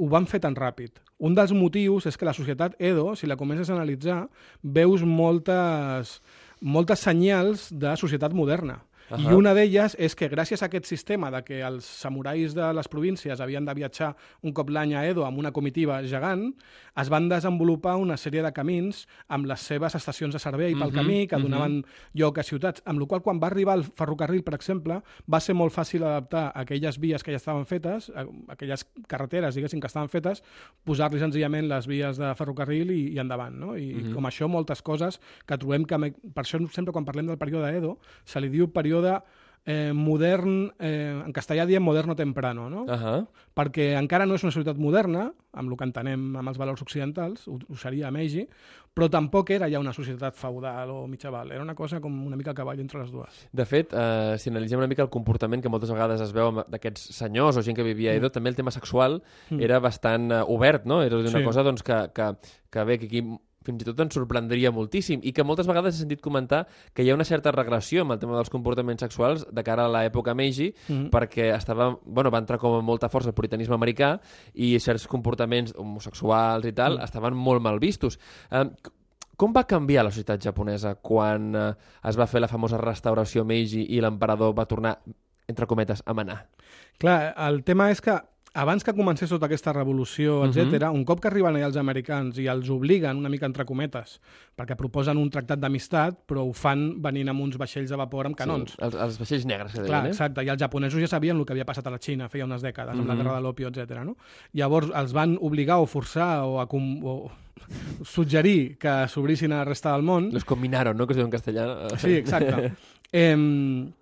ho van fer tan ràpid. Un dels motius és que la societat Edo, si la comences a analitzar, veus moltes, moltes senyals de societat moderna. Uh -huh. I una d'elles és que gràcies a aquest sistema de que els samurais de les províncies havien de viatjar un cop l'any a Edo amb una comitiva gegant, es van desenvolupar una sèrie de camins amb les seves estacions de servei pel uh -huh. camí que donaven uh -huh. lloc a ciutats, amb la qual quan va arribar el ferrocarril, per exemple, va ser molt fàcil adaptar aquelles vies que ja estaven fetes, aquelles carreteres, diguéssim, que estaven fetes, posar-li senzillament les vies de ferrocarril i, i endavant. No? I, uh -huh. com això, moltes coses que trobem que... Per això sempre quan parlem del període Edo, se li diu període eh, modern, eh, en castellà diem moderno temprano, no? Uh -huh. Perquè encara no és una societat moderna, amb el que entenem amb els valors occidentals, ho, ho seria a Meiji, però tampoc era ja una societat feudal o mitjaval, era una cosa com una mica a cavall entre les dues. De fet, eh, si analitzem una mica el comportament que moltes vegades es veu d'aquests senyors o gent que vivia a Edo, mm. també el tema sexual mm. era bastant uh, obert, no? Era una sí. cosa doncs, que, que, que bé, que aquí fins i tot ens sorprendria moltíssim i que moltes vegades he sentit comentar que hi ha una certa regressió amb el tema dels comportaments sexuals de cara a l'època Meiji mm -hmm. perquè estava, bueno, va entrar com amb molta força el puritanisme americà i certs comportaments homosexuals i tal mm. estaven molt mal vistos. Eh, com va canviar la societat japonesa quan eh, es va fer la famosa restauració Meiji i l'emperador va tornar, entre cometes, a manar? Clar, el tema és que abans que comencés tota aquesta revolució, etc, uh -huh. un cop que arriben allà els americans i els obliguen una mica entre cometes, perquè proposen un tractat d'amistat, però ho fan venint amb uns vaixells de vapor amb canons. Sí, els, els vaixells negres, que deien, Clar, eh? exacte, i els japonesos ja sabien el que havia passat a la Xina feia unes dècades, uh -huh. amb la guerra de l'opio, etc. No? Llavors els van obligar o forçar o, a, o suggerir que s'obrissin a la resta del món. Los combinaron, no?, que es diu en castellà. Sí, exacte. eh,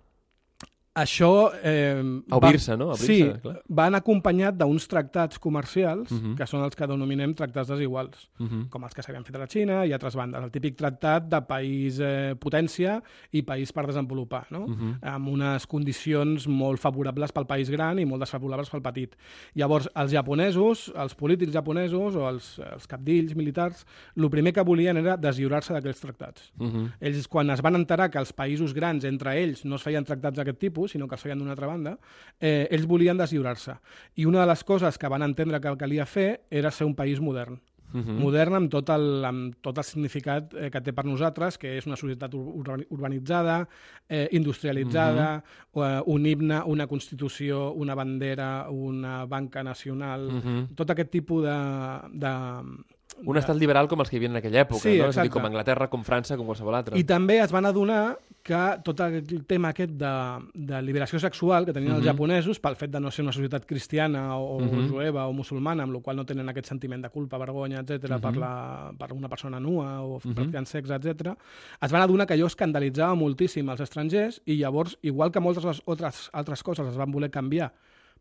això... Eh, Obrir-se, no? sí, clar. van acompanyat d'uns tractats comercials, uh mhm. -huh. que són els que denominem tractats desiguals, uh mhm. -huh. com els que s'havien fet a la Xina i altres bandes. El típic tractat de país eh, potència i país per desenvolupar, no? Uh mhm. -huh. amb unes condicions molt favorables pel país gran i molt desfavorables pel petit. Llavors, els japonesos, els polítics japonesos o els, els capdills militars, el primer que volien era deslliurar-se d'aquells tractats. Uh -huh. Ells, quan es van enterar que els països grans, entre ells, no es feien tractats d'aquest tipus, sinó que els feien d'una altra banda, eh, ells volien deslliurar-se. I una de les coses que van entendre que calia fer era ser un país modern. Uh -huh. modern amb tot, el, amb tot el significat eh, que té per nosaltres, que és una societat ur urbanitzada, eh, industrialitzada, uh -huh. eh, un himne, una constitució, una bandera, una banca nacional, uh -huh. tot aquest tipus de, de, un estat liberal com els que hi havia en aquella època, sí, no? És a dir, com Anglaterra, com França, com qualsevol altre. I també es van adonar que tot el tema aquest de, de liberació sexual que tenien uh -huh. els mhm. japonesos, pel fet de no ser una societat cristiana o, uh mhm. -huh. jueva o musulmana, amb la qual no tenen aquest sentiment de culpa, vergonya, etc uh -huh. per, la, per una persona nua o uh mhm. -huh. practicant sexe, etc, es van adonar que allò escandalitzava moltíssim als estrangers i llavors, igual que moltes altres, altres coses es van voler canviar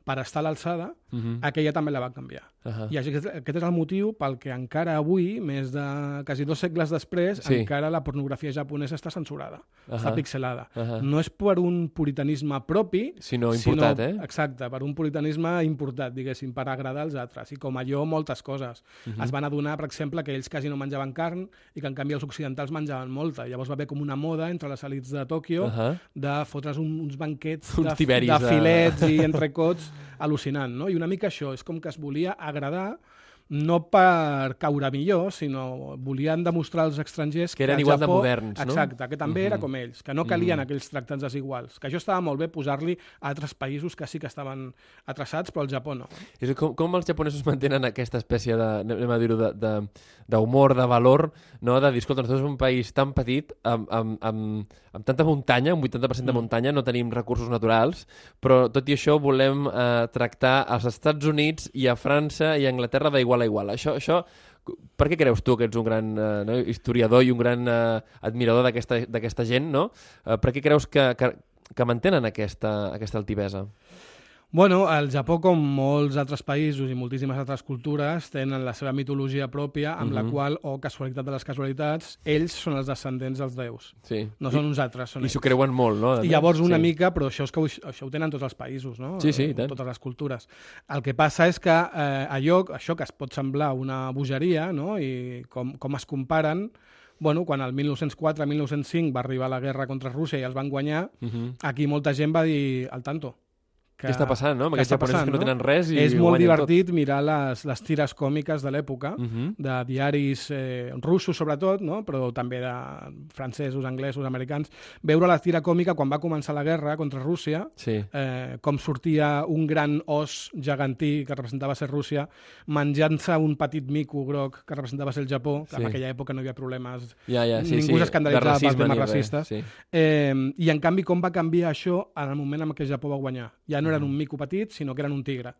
per estar a l'alçada, uh -huh. aquella també la va canviar. Uh -huh. I aquest, aquest és el motiu pel que encara avui, més de quasi dos segles després, sí. encara la pornografia japonesa està censurada, uh -huh. està pixelada. Uh -huh. No és per un puritanisme propi, sinó importat, sinó, eh? Exacte, per un puritanisme importat, diguéssim, per agradar als altres. I com allò, moltes coses. Uh -huh. Es van adonar, per exemple, que ells quasi no menjaven carn i que, en canvi, els occidentals menjaven molta. Llavors va haver com una moda entre les elites de Tòquio uh -huh. de fotre's un, uns banquets uns de, de filets i entrecots al·lucinant, no? I una mica això, és com que es volia agradar no per caure millor, sinó volien demostrar als estrangers que eren que igual Japó, de moderns, no? Exacte, que també uh -huh. era com ells, que no calien uh mhm. -huh. aquells tractats desiguals, que això estava molt bé posar-li a altres països que sí que estaven atrasats, però el Japó no. És com, com els japonesos mantenen aquesta espècie de, anem a dir-ho, d'humor, de, de, de valor, no? de dir, escolta, nosaltres som un país tan petit, amb, amb, amb, amb tanta muntanya, un 80% de mm. muntanya, no tenim recursos naturals, però tot i això volem eh, tractar als Estats Units i a França i a Anglaterra d'igual igual a igual. Això, això, per què creus tu que ets un gran eh, no, historiador i un gran eh, admirador d'aquesta gent, no? Eh, per què creus que, que, que mantenen aquesta, aquesta altivesa? Bueno, el Japó, com molts altres països i moltíssimes altres cultures, tenen la seva mitologia pròpia, amb uh -huh. la mhm. qual, o casualitat de les casualitats, ells són els descendents dels déus. Sí. No són I, uns altres, són I s'ho creuen molt, no? I llavors una sí. mica, però això, és que ho, això ho tenen tots els països, no? Sí, sí, tant. Totes les cultures. El que passa és que eh, allò, això que es pot semblar una bogeria, no? I com, com es comparen, bueno, quan el 1904-1905 va arribar la guerra contra Rússia i els van guanyar, uh mhm. -huh. aquí molta gent va dir al tanto que... Què està passant, no? Amb que aquests japonesos passant, que no tenen res i És molt guanyen tot. divertit mirar les, les tires còmiques de l'època, Uh -huh. de diaris eh, russos sobretot, no? però també de francesos, anglesos, americans, veure la tira còmica quan va començar la guerra contra Rússia, Sí. eh, com sortia un gran os gegantí que representava ser Rússia, menjant-se un petit mico groc que representava ser el Japó, que Sí. en aquella època no hi havia problemes Ja, ja, sí, Ningú sí. s'escandalitzava de pels racisme temes racistes. Sí. Eh, I en canvi, com va canviar això en el moment en què el Japó va guanyar? Ja no eren Mm. un mico petit, sinó que eren un tigre.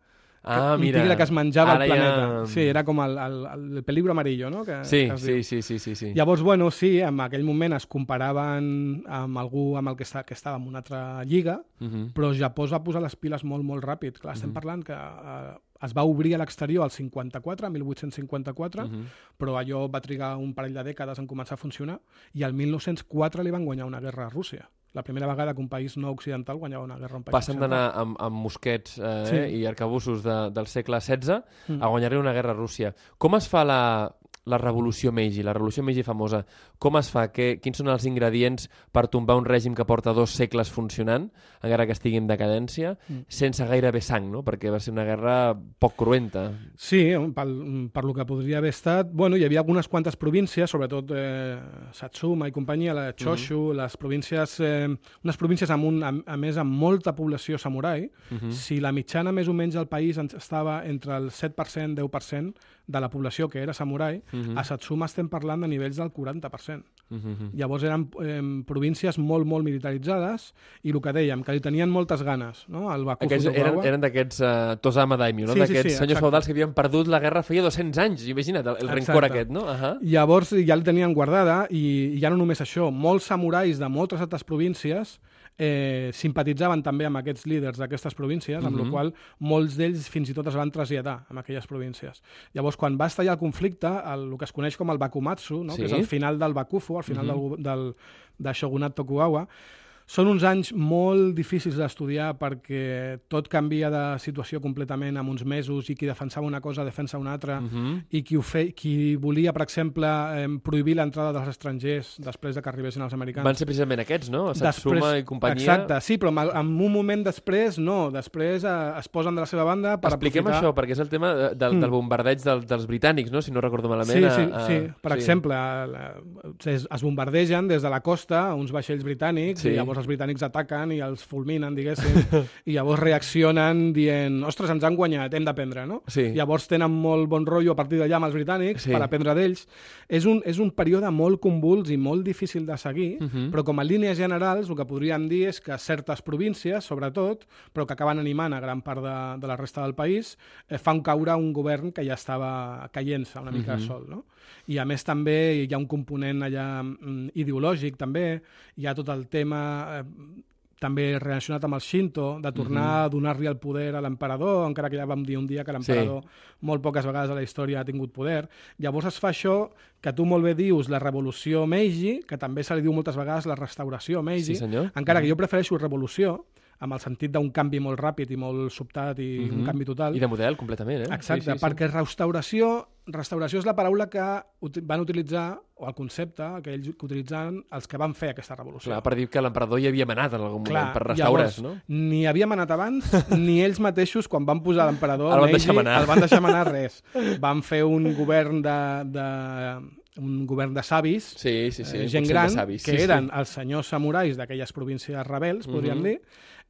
Ah, un mira. tigre que es menjava Ara el planeta. Ja... Sí, era com el, el, el peligro amarillo, no? Que, Sí, que sí, sí, sí, sí, sí. Llavors, bueno, sí, en aquell moment es comparaven amb algú amb el que, està, que estava en una altra lliga, Uh -huh. però Japó es va posar les piles molt, molt ràpid. Clar, estem parlant que eh, es va obrir a l'exterior al 54, 1854, Uh -huh. però allò va trigar un parell de dècades en començar a funcionar, i al 1904 li van guanyar una guerra a Rússia. La primera vegada que un país no occidental guanyava una guerra a un país Passen d'anar amb, amb mosquets eh, Sí. i arcabussos de, del segle XVI Mm. a guanyar una guerra a Rússia. Com es fa la, la revolució Meiji, la revolució Meiji famosa? Com es fa? Que, quins són els ingredients per tombar un règim que porta dos segles funcionant, encara que estigui en decadència, Mm. sense gairebé sang, no? Perquè va ser una guerra poc cruenta. Sí, pel, per lo que podria haver estat... Bueno, hi havia algunes quantes províncies, sobretot eh, Satsuma i companyia, la Choshu, les províncies... Eh, unes províncies amb un, a, a més amb molta població samurai. Uh -huh. Si la mitjana més o menys del país estava entre el 7% 10% de la població que era samurai, Uh -huh. a Satsuma estem parlant de nivells del 40%. Uh -huh. Llavors eren eh, províncies molt, molt militaritzades i el que dèiem, que li tenien moltes ganes, no? El Bakufu Aquests eren, eren d'aquests uh, Tosama Daimyo, no? Sí, sí, sí, d'aquests senyors exacte. feudals que havien perdut la guerra feia 200 anys. Imagina't, el, el rencor aquest, no? Uh -huh. Llavors ja el tenien guardada i, i ja no només això, molts samurais de moltes altres províncies eh, simpatitzaven també amb aquests líders d'aquestes províncies, amb Mhm. la qual molts d'ells fins i tot es van traslladar a aquelles províncies. Llavors, quan va estallar el conflicte, el, el que es coneix com el Bakumatsu, no? Sí. que és el final del Bakufu, el final Mhm. del, del, del shogunat Tokugawa, són uns anys molt difícils d'estudiar perquè tot canvia de situació completament en uns mesos i qui defensava una cosa defensa una altra Uh -huh. i qui, ho fe, qui volia, per exemple, eh, prohibir l'entrada dels estrangers després de que arribessin els americans. Van ser precisament aquests, no? Satsuma i companyia. Exacte, sí, però en un moment després, no. Després eh, es posen de la seva banda per Expliquem aprofitar... això, perquè és el tema de- del, Mm. del bombardeig del, dels britànics, no? Si no recordo malament. Sí, sí, a- sí. Per exemple, la- es, es bombardegen des de la costa uns vaixells britànics Sí. i llavors els britànics ataquen i els fulminen, diguéssim, i llavors reaccionen dient ostres, ens han guanyat, hem d'aprendre, no? Sí. Llavors tenen molt bon rotllo a partir d'allà amb els britànics Sí. per aprendre d'ells. És un, és un període molt convuls i molt difícil de seguir, Mhm. però com a línies generals el que podríem dir és que certes províncies, sobretot, però que acaben animant a gran part de, de la resta del país, eh, fan caure un govern que ja estava caient-se una mica Mhm. sol. No? I a més també hi ha un component allà mm, ideològic també, hi ha tot el tema... Eh, també relacionat amb el Shinto, de tornar a donar-li el poder a l'emperador, encara que ja vam dir un dia que l'emperador molt poques vegades a la història ha tingut poder. Llavors es fa això que tu molt bé dius la revolució Meiji, que també se li diu moltes vegades la restauració Meiji, Sí, senyor. encara que jo prefereixo revolució, amb el sentit d'un canvi molt ràpid i molt sobtat i Mhm. un canvi total. I de model, completament, eh? Exacte, sí, sí, perquè restauració, restauració és la paraula que van utilitzar, o el concepte que ells que utilitzaven els que van fer aquesta revolució. Clar, per dir que l'emperador hi havia manat en algun moment, per llavors, restaurar, no? Ni havia manat abans, ni ells mateixos, quan van posar l'emperador El van Meiji, el van deixar manar res. Van fer un govern de, de un govern de savis, Sí, sí, sí. eh, gent gran, savis, que sí, eren Sí. els senyors samurais d'aquelles províncies rebels, podríem Mhm. dir,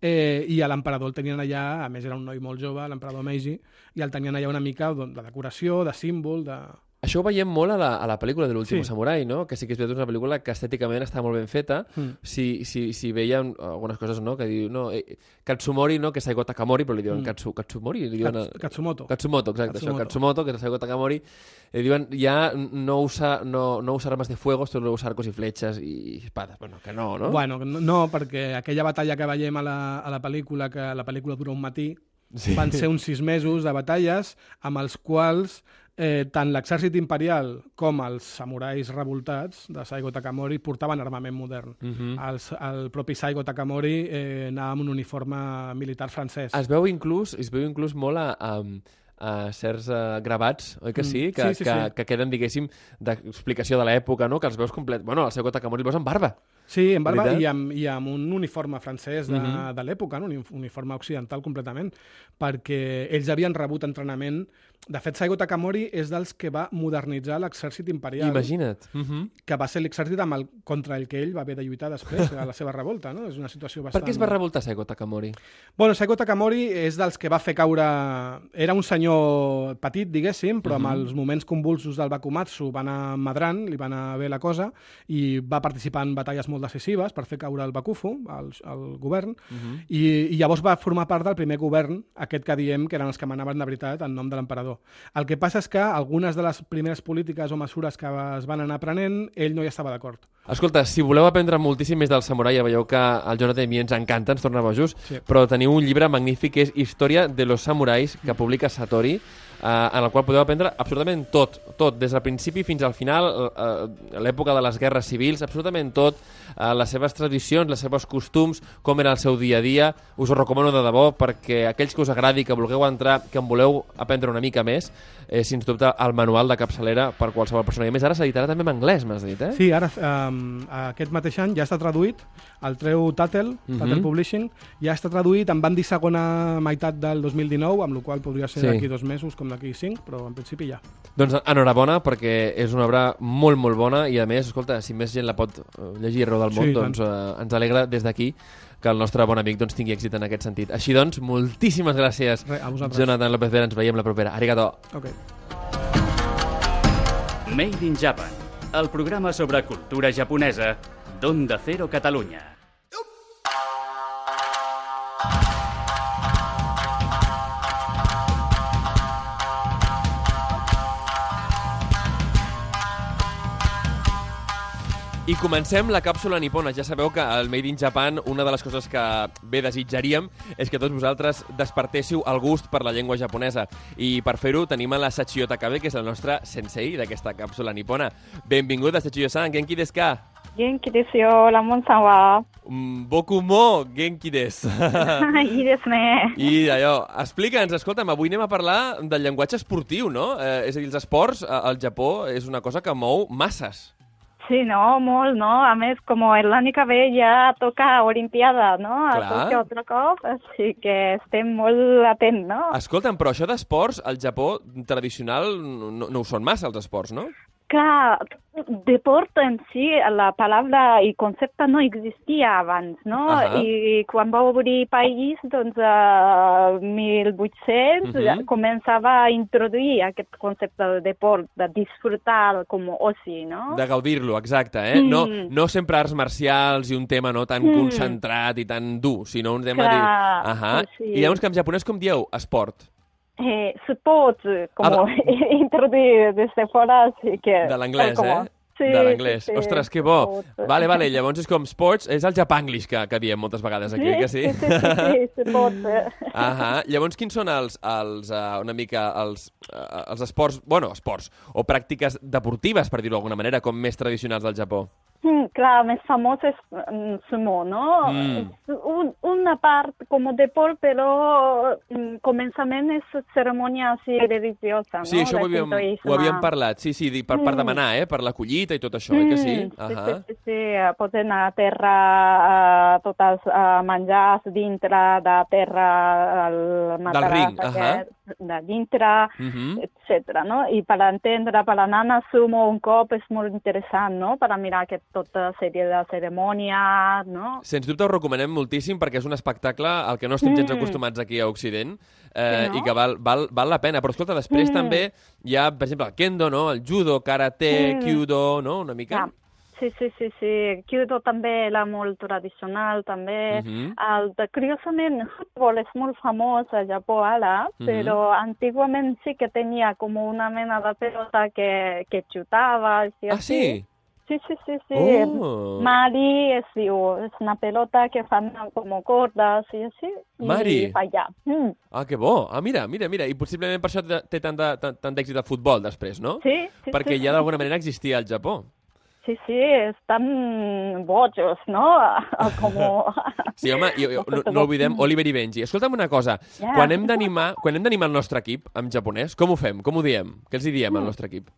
eh, i a l'emperador el tenien allà, a més era un noi molt jove, l'emperador Meiji, i el tenien allà una mica doncs, de decoració, de símbol, de... Això ho veiem molt a la, a la pel·lícula de l'últim Sí. samurai, no? Que sí que és veritat, una pel·lícula que estèticament està molt ben feta. Mm. Si, si, si veiem algunes coses, no?, que diu, no, eh, Katsumori, no?, que és Saigo Takamori, però li diuen Mm. Katsu, Katsumori, li diuen... Kats- Katsumoto. Katsumoto, exacte, Katsumoto. això, Katsumoto, que és Saigo Takamori, eh, diuen, ya no usa, no, no usa armas de fuego, solo usa arcos y flechas y espadas. Bueno, que no, no? Bueno, no, no, perquè aquella batalla que veiem a la, a la pel·lícula, que la pel·lícula dura un matí, Sí. van ser uns sis mesos de batalles amb els quals eh, tant l'exèrcit imperial com els samurais revoltats de Saigo Takamori portaven armament modern. Mhm. Els, el propi Saigo Takamori eh, anava amb un uniforme militar francès. Es veu inclús, es veu inclús molt a, a, a certs uh, gravats, oi que Mm, sí? Que, sí, sí, que, sí. que queden, diguéssim, d'explicació de l'època, no? Que els veus complet... Bueno, el Saigo Takamori el veus amb barba. Sí, amb barba Veritat? i amb, i amb un uniforme francès de, Mhm. de l'època, no? un uni- uniforme occidental completament, perquè ells havien rebut entrenament. De fet, Saigo Takamori és dels que va modernitzar l'exèrcit imperial, Imagina't. Uh -huh. que va ser l'exèrcit amb el, contra el que ell va haver de lluitar després, a la seva revolta. No? És una situació Per bastant... què es va revoltar Saigo Takamori? Bueno, Saigo Takamori és dels que va fer caure... Era un senyor petit, diguéssim, però amb els moments convulsos del Bakumatsu va anar madrant, li va anar bé la cosa, i va participar en batalles molt decisives per fer caure el Bakufu, el, el govern, i, i llavors va formar part del primer govern, aquest que diem que eren els que manaven de veritat en nom de l'emperador. El que passa és que algunes de les primeres polítiques o mesures que es van anar prenent, ell no hi estava d'acord. Escolta, si voleu aprendre moltíssim més del samurai, ja veieu que el Jonathan i mi ens encanta, ens torna bojos, Sí. però teniu un llibre magnífic que és Història de los samurais, que publica Satori, en el qual podeu aprendre absolutament tot, tot, des del principi fins al final, eh, l'època de les guerres civils, absolutament tot, eh, les seves tradicions, les seves costums, com era el seu dia a dia. Us ho recomano de debò perquè aquells que us agradi, que vulgueu entrar, que en voleu aprendre una mica més, eh, sens dubte, el manual de capçalera per qualsevol persona. I més, ara s'editarà també en anglès, m'has dit, eh? Sí, ara um, aquest mateix any ja està traduït, el treu Tattel, Tattel Mhm. Publishing, ja està traduït, en van dir segona meitat del 2019, amb la qual podria ser Sí. d'aquí dos mesos com d'aquí cinc, però en principi ja. Doncs enhorabona, perquè és una obra molt, molt bona i, a més, escolta, si més gent la pot eh, llegir arreu del món, Sí, doncs eh, ens alegra des d'aquí que el nostre bon amic doncs, tingui èxit en aquest sentit. Així doncs, moltíssimes gràcies, Re. Jonathan López Vera. Ens veiem la propera. Arigato. Ok. Made in Japan, el programa sobre cultura japonesa d'Onda Cero Catalunya. I comencem la càpsula nipona. Ja sabeu que al Made in Japan una de les coses que bé desitjaríem és que tots vosaltres despertéssiu el gust per la llengua japonesa. I per fer-ho tenim a la Sachiyo Takabe, que és el nostre sensei d'aquesta càpsula nipona. Benvinguda, Sachiyo-san. Genki desu ka? Genki desu yo, Ramon-san wa. Mm, boku mo genki desu. I desu ne. I allò, explica'ns, escolta'm, avui anem a parlar del llenguatge esportiu, no? Eh, és a dir, els esports eh, al Japó és una cosa que mou masses. Sí, no, molt, no? A més, com l'any que ve ja toca Olimpiada, no? A. Tòquio altre cop, així que estem molt atents, no? Escolta'm, però això d'esports, al Japó tradicional no, no ho són massa, els esports, no? Clar, deport en si, la paraula i concepte no existia abans, no? I quan va obrir país, doncs, a 1800, Mhm. començava a introduir aquest concepte de deport, de disfrutar com oci, no? De gaudir-lo, exacte, eh? No, Mm. no sempre arts marcials i un tema no tan Mm. concentrat i tan dur, sinó un tema... Clar, de... Ahà. sí. I llavors que en japonès com dieu? Esport. Eh, sports, como Ah, introduir así que... De l'anglès, eh? Sí, de l'anglès. sí, sí, Ostres, que bo. Vale, vale, llavors és com sports, és el japanglish que, que diem moltes vegades aquí, Sí, que sí? sí, sí, sí, sí, sports. eh. Ahà. Llavors, quins són els, els uh, una mica, els, uh, els esports, bueno, esports, o pràctiques deportives, per dir-ho d'alguna manera, com més tradicionals del Japó? Mm, clar, més famós és mm, sumo, no? Mm. Un, una part com deport, però mm, començament és cerimònia així religiosa, Sí, no? això ho havíem, ho havíem parlat, sí, sí, per, per Mm. demanar, eh, per la collita i tot això, eh, que sí? Mm, sí, Ahà. sí, sí, sí. Poden a terra uh, totes uh, menjars dintre de terra el mataràs ring, ahà. aquest, de dintre, Mhm. etc. no? I per entendre, per anar a sumo un cop és molt interessant, no? Per mirar aquest, tota sèrie de cerimònies, no? Sens dubte ho recomanem moltíssim perquè és un espectacle al que no estem gens Mm. acostumats aquí a Occident eh, Sí, no? i que val, val, val la pena. Però escolta, després Mm. també hi ha, per exemple, el kendo, no? el judo, karate, Mm. kyudo, no? Una mica? Ja. Sí, sí, sí, sí. Kyudo també era molt tradicional, també. Mhm. El de, curiosament, el futbol és molt famós a Japó ara, Mhm. però antiguament sí que tenia com una mena de pelota que, que xutava. Així, Ah, sí? Sí, sí, sí, sí. Oh. Mari es diu, és una pelota que fan com cordes i així. Mari. I fa allà. Mm. Ah, que bo. Ah, mira, mira, mira. I possiblement per això té- tant de- tant tant d'èxit el futbol després, no? Sí, sí, Perquè sí, ja d'alguna manera existia al Japó. Sí, sí, estan bojos, no? Como... Sí, home, i, i, no, no oblidem Oliver i Benji. Escolta'm una cosa, Ja. quan hem d'animar quan hem d'animar el nostre equip en japonès, com ho fem? Com ho diem? Què els hi diem al nostre equip?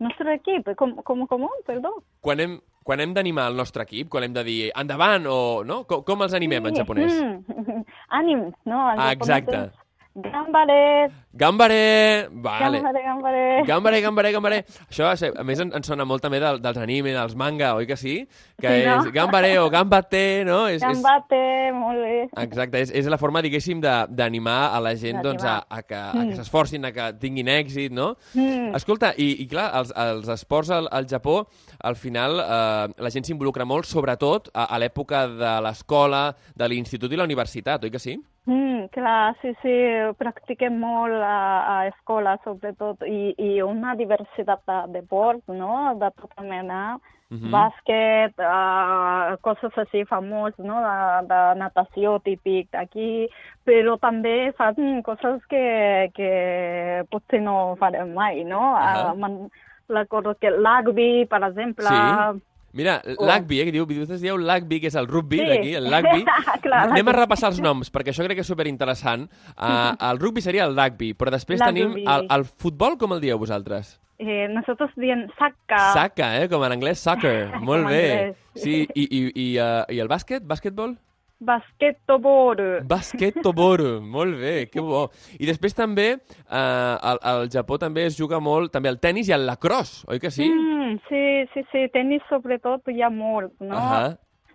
Nostre equip, com, com, com, perdó? Quan hem, quan hem d'animar el nostre equip, quan hem de dir endavant o... No? Com, com els animem en japonès? Mm. Ànims, no? En Ah, japonès exacte. és Gambare, Gambare! Vale. gambare, gambare. Gambare, gambare, gambare. Això, a més, en, en sona molt també del, dels anime, dels manga, oi que sí? Que Sí, no? és gambare o gambate, no? És, és, Gambate, molt bé. exacte, és, és la forma, diguéssim, de- d'animar a la gent doncs, a, a que, a que s'esforcin, a que tinguin èxit, no? Mm. Escolta, i, i clar, els, els esports al, al Japó, al final, eh, la gent s'involucra molt, sobretot a, a l'època de l'escola, de l'institut i la universitat, oi que sí? Mm, clar, sí, sí, practiquem molt a, a escola, sobretot, i, i una diversitat de deports, no?, de tota mena, Mhm. bàsquet, uh, coses així famós, no?, de, de natació típic d'aquí, però també fan coses que, que potser no farem mai, no? Ahà. Uh, man, recordo que el rugby, per exemple... Sí. Mira, Oh. l'Agbi, eh, que diu, vostès dieu l'Agbi, que és el rugby Sí. d'aquí, el Lagbi. Clar, Anem a repassar els noms, perquè això crec que és superinteressant. Uh, el rugby seria el rugby, però després tenim el, el futbol, com el dieu vosaltres? Eh, nosotros diem sacca. Saka, eh, com en anglès, soccer. Molt bé. Sí, i, i, i, uh, i el bàsquet, bàsquetbol? Basketball. Basquetbol, molt bé, que bo. I després també, eh, al, al Japó també es juga molt, també el tennis i el lacrosse, oi que sí? Mm, sí, sí, sí, tenis sobretot hi ha molt, no? Ahà.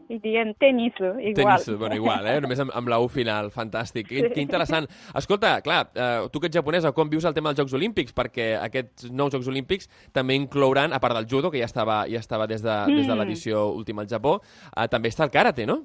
I diem tenis, igual. Tenis, bueno, igual, eh? Només amb, amb la U final. Fantàstic. Que, que interessant. Escolta, clar, eh, tu que ets japonesa, com vius el tema dels Jocs Olímpics? Perquè aquests nous Jocs Olímpics també inclouran, a part del judo, que ja estava, ja estava des de, des de Mm. l'edició última al Japó, eh, també està el karate, no?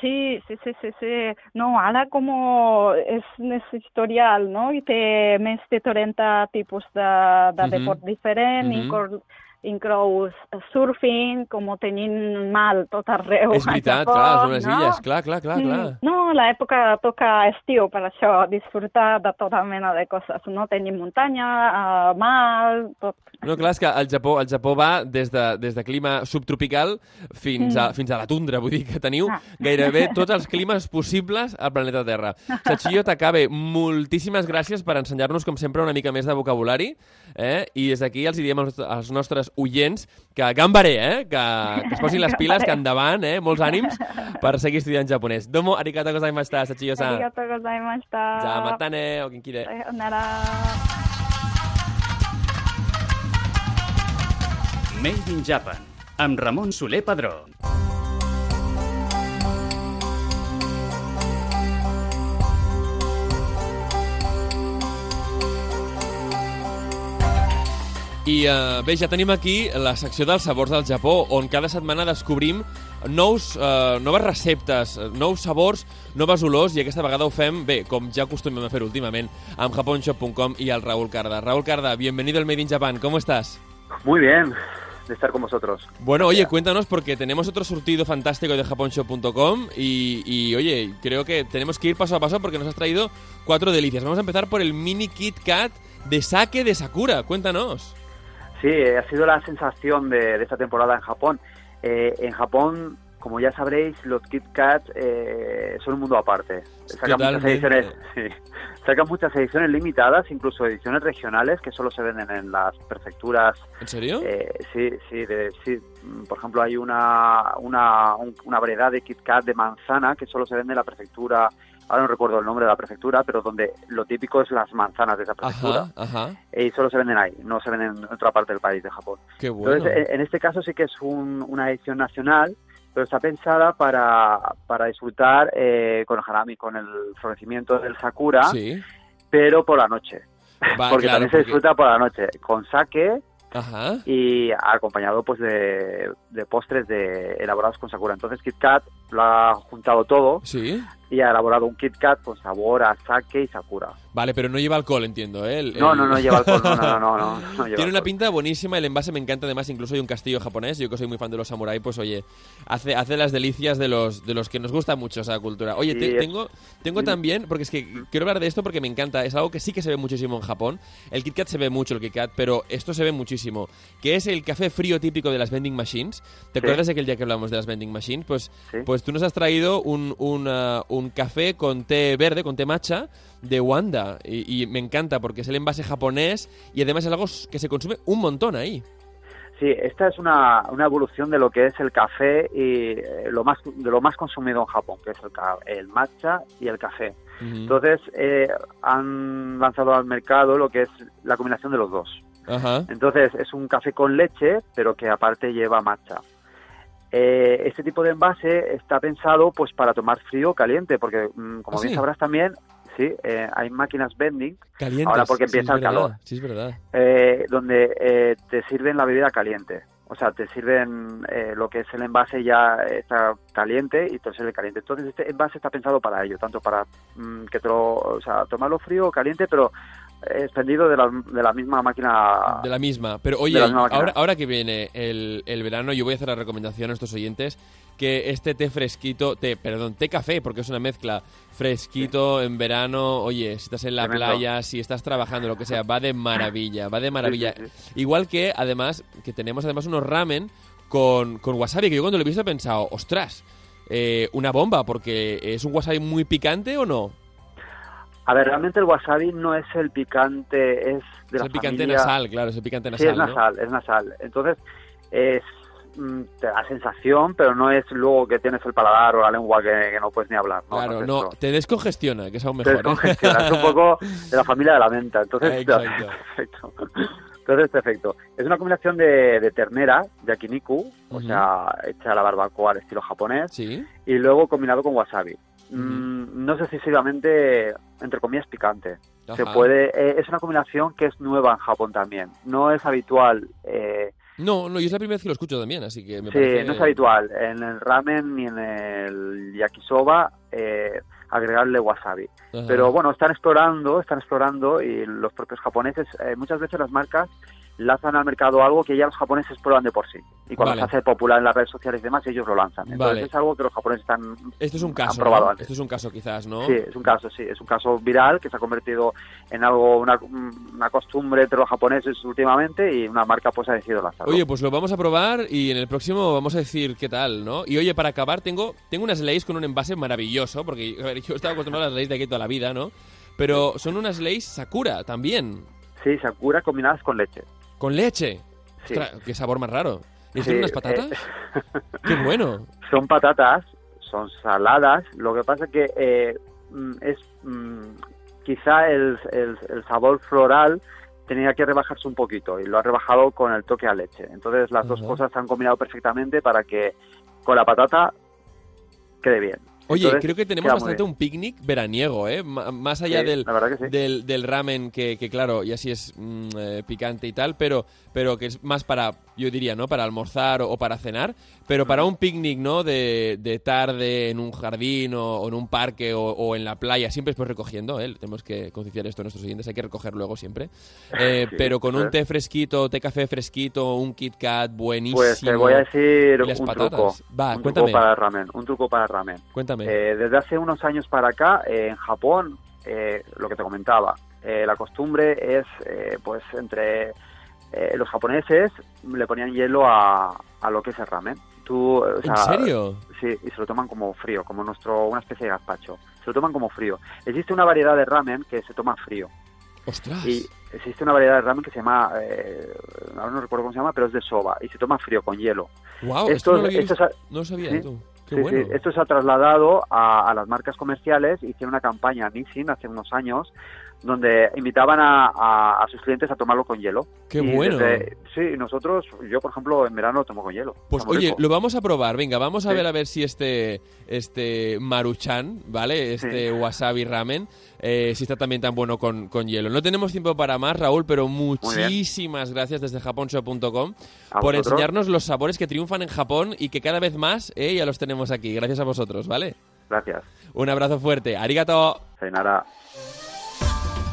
Sí, sí, sí, sí, sí. No, ara como es, es historial, ¿no? Y té més de 30 tipus de, de Mhm. deport diferent, Mhm. inclou, inclou surfing, com tenim mal tot arreu. és veritat, Japó, clar, són unes no? illes, clar, clar, clar, clar. Mm, No, l'època toca estiu, per això, disfrutar de tota mena de coses. No tenim muntanya, uh, mar, tot. No, clar, és que el Japó, el Japó va des de, des de clima subtropical fins a, fins a la tundra, vull dir que teniu Mm. Ah. gairebé tots els climes possibles al planeta Terra. Sachiyo Takabe, moltíssimes gràcies per ensenyar-nos, com sempre, una mica més de vocabulari, eh? i des d'aquí els hi diem als, als nostres oients que gambaré, eh? que, que es posin les piles, que endavant, eh? molts ànims per seguir estudiant japonès. Domo arigato gozaimashita, Sachiyo-san. Arigato gozaimashita. Ja, matane, o kinkire. Sayonara. Made in Japan, amb Ramon Soler Padró. I eh, bé, ja tenim aquí la secció dels sabors del Japó, on cada setmana descobrim nous, eh, noves receptes, nous sabors, noves olors, i aquesta vegada ho fem, bé, com ja acostumem a fer últimament, amb japonshop.com i el Raúl Carda. Raúl Carda, bienvenido al Made in Japan, ¿cómo estás? Muy bien de estar con vosotros. Bueno, oye, cuéntanos porque tenemos otro surtido fantástico de japonshop.com y, y, oye, creo que tenemos que ir paso a paso porque nos has traído cuatro delicias. Vamos a empezar por el mini Kit Kat de sake de Sakura. Cuéntanos. Sí, eh, ha sido la sensación de, de esta temporada en Japón. Eh, en Japón, como ya sabréis, los Kit Kat eh, son un mundo aparte. Sacan muchas ediciones, sí. sacan muchas ediciones limitadas, incluso ediciones regionales que solo se venden en las prefecturas. ¿En serio? Eh, sí, sí, de- sí. Por ejemplo, hay una, una, un- una variedad de Kit Kat de manzana que solo se vende en la prefectura. Ahora no recuerdo el nombre de la prefectura, pero donde lo típico es las manzanas de esa prefectura. Ajá, ajá. y solo se venden ahí, no se venden en otra parte del país de Japón. Qué bueno. Entonces, en- este caso sí que es un- una edición nacional, pero está pensada para, para disfrutar eh, con el harami, con el florecimiento del sakura, Sí. pero por la noche. Va, porque claro, también se disfruta por la noche, con sake Ajá. y acompañado pues de, de postres de, elaborados con sakura. Entonces Kit Kat lo ha juntado todo Sí. y ha elaborado un Kit Kat con sabor a sake y sakura. Vale, pero no lleva alcohol, entiendo, ¿eh? El- No, el- no, no lleva alcohol, no, no, no, no, no lleva Tiene una alcohol. pinta buenísima, el envase me encanta, además incluso hay un castillo japonés, yo que soy muy fan de los samuráis, pues oye, hace, hace las delicias de los, de los que nos gusta mucho esa cultura. Oye, Sí, te- es- tengo, tengo Mm. también, porque es que quiero hablar de esto porque me encanta, es algo que sí que se ve muchísimo en Japón, el Kit Kat se ve mucho, el Kit Kat, pero esto se ve muchísimo, que es el café frío típico de las vending machines. ¿Te Sí. acuerdas de aquel día que hablamos de las vending machines? Pues, Sí. pues tú nos has traído un, un, un café con té verde, con té matcha, de Wanda, y, y me encanta porque es el envase japonés y además es algo que se consume un montón ahí. Sí, esta es una, una evolución de lo que es el café y eh, lo más de lo más consumido en Japón, que es el, matcha y el café. Entonces eh, han lanzado al mercado lo que es la combinación de los dos. Ajá. Entonces es un café con leche, pero que aparte lleva matcha. Eh, este tipo de envase está pensado pues para tomar frío o caliente, porque mm, como ¿Ah, bien sí? sabrás también, sí, eh, hay máquinas vending Calientes. Ahora porque empieza el calor. Sí, es verdad. eh, donde eh, te sirven la bebida caliente. O sea, te sirven eh, lo que es el envase ya está caliente y te sirve caliente. Entonces este envase está pensado para ello, tanto para mm, que te lo, o sea, tomarlo frío o caliente, pero eh, extendido de la, de la misma máquina. De la misma. Pero oye, ahora, ahora que viene el, el verano, yo voy a hacer la recomendación a estos oyentes que este té fresquito, té, perdón, té café, porque es una mezcla fresquito en verano, oye, si estás en la Tremendo. playa, si estás trabajando, lo que sea, va de maravilla, va de maravilla. Sí, sí, Igual que, además, que tenemos además unos ramen con, con wasabi, que yo cuando lo he visto he pensado, ostras, eh, una bomba, porque es un wasabi muy picante o no? A ver, realmente el wasabi no es el picante, es de es la el picante familia- nasal, claro, es el picante nasal. Sí, es ¿no? nasal, es nasal. Entonces, es mm, te da sensación, pero no es luego que tienes el paladar o la lengua que, que no puedes ni hablar. No, Claro, no, te descongestiona, que es aún Te mejor. ¿eh? descongestiona, es un poco de la familia de la menta. Entonces, Exacto. perfecto. Entonces, perfecto. Es una combinación de, de ternera, yakiniku, o Ujú. sea, hecha a la barbacoa al estilo japonés, Sí. y luego combinado con wasabi. Mm, no es excesivamente, entre comillas, picante. Se puede, eh, es una combinación que es nueva en Japón también. No es habitual. eh, No, no, y es la primera vez que lo escucho también, así que me sí, parece... no es habitual en el ramen ni en el yakisoba eh, agregarle wasabi. Ajá. Pero bueno, están explorando, están explorando y los propios japoneses, eh, muchas veces las marcas lanzan al mercado algo que ya los japoneses prueban de por sí. Y cuando Vale. se hace popular en las redes sociales y demás, ellos lo lanzan. Entonces Vale. es algo que los japoneses están Esto es un han caso, probado ¿no? antes. Esto es un caso quizás, ¿no? Sí, es un caso, sí, es un caso viral que se ha convertido en algo, una, una costumbre entre los japoneses últimamente y una marca pues ha decidido lanzarlo. Oye, pues lo vamos a probar y en el próximo vamos a decir qué tal, ¿no? Y oye, para acabar, tengo, tengo unas Lays con un envase maravilloso, porque a ver, yo he estado acostumbrado a las Lays de aquí toda la vida, ¿no? Pero son unas Lays Sakura también, Sí, Sakura combinadas con leche. Con leche. Sí. Ostras, qué sabor más raro. ¿Y Sí, tienen unas patatas? eh, ¡Qué bueno! son patatas, son saladas, lo que pasa que eh, mm, es mm, quizá el, el- el sabor floral tenía que rebajarse un poquito y lo ha rebajado con el toque a leche. Entonces las dos cosas se han combinado perfectamente para que con la patata quede bien. Oye, Entonces, creo que tenemos bastante un picnic veraniego, ¿eh? M- más allá Sí, del, la verdad que sí. del, del ramen, que, que claro, ya sí es mm, eh, picante y tal, pero, pero que es más para, yo diría, ¿no? Para almorzar o, o para cenar, pero para un picnic, ¿no? De, de tarde en un jardín o, o en un parque o, o en la playa, siempre después recogiendo, ¿eh? Tenemos que concienciar esto a nuestros oyentes, hay que recoger luego siempre. Eh, Sí, pero con un té fresquito, té café fresquito, un Kit Kat buenísimo. Pues te voy a decir Y un patatas. truco. Va, un cuéntame. truco para ramen. Un truco para ramen. Cuéntame. Eh, desde hace unos años para acá, eh, en Japón, eh, lo que te comentaba, eh, la costumbre es, pues, entre los japoneses le ponían hielo a, a lo que es el ramen. Tú, ¿En serio? Sí, y se lo toman como frío, como nuestro una especie de gazpacho. Se lo toman como frío. Existe una variedad de ramen que se toma frío. ¡Ostras! Y existe una variedad de ramen que se llama, eh, ahora no recuerdo cómo se llama, pero es de soba. Y se toma frío, con hielo. ¡Wow! esto- Esto, no lo, había esto no lo sabía sí, tú. ¡Qué Sí, bueno! sí, Esto se ha trasladado a, a las marcas comerciales. Hicieron una campaña Nissin hace unos años donde invitaban a, a- a sus clientes a tomarlo con hielo. ¡Qué Y bueno! desde- sí, nosotros, yo por ejemplo, en verano lo tomo con hielo. Pues oye, lo vamos a probar. Venga, vamos a Sí. ver a ver si este este maruchan, ¿vale? Este wasabi ramen, eh, si está también tan bueno con, con hielo. No tenemos tiempo para más, Raúl, pero muchísimas gracias desde japonshop.com A por enseñarnos los sabores que triunfan en Japón y que cada vez más eh, ya los tenemos aquí. Gracias a vosotros, ¿vale? Gracias. Un abrazo fuerte. Arigato! Sayonara.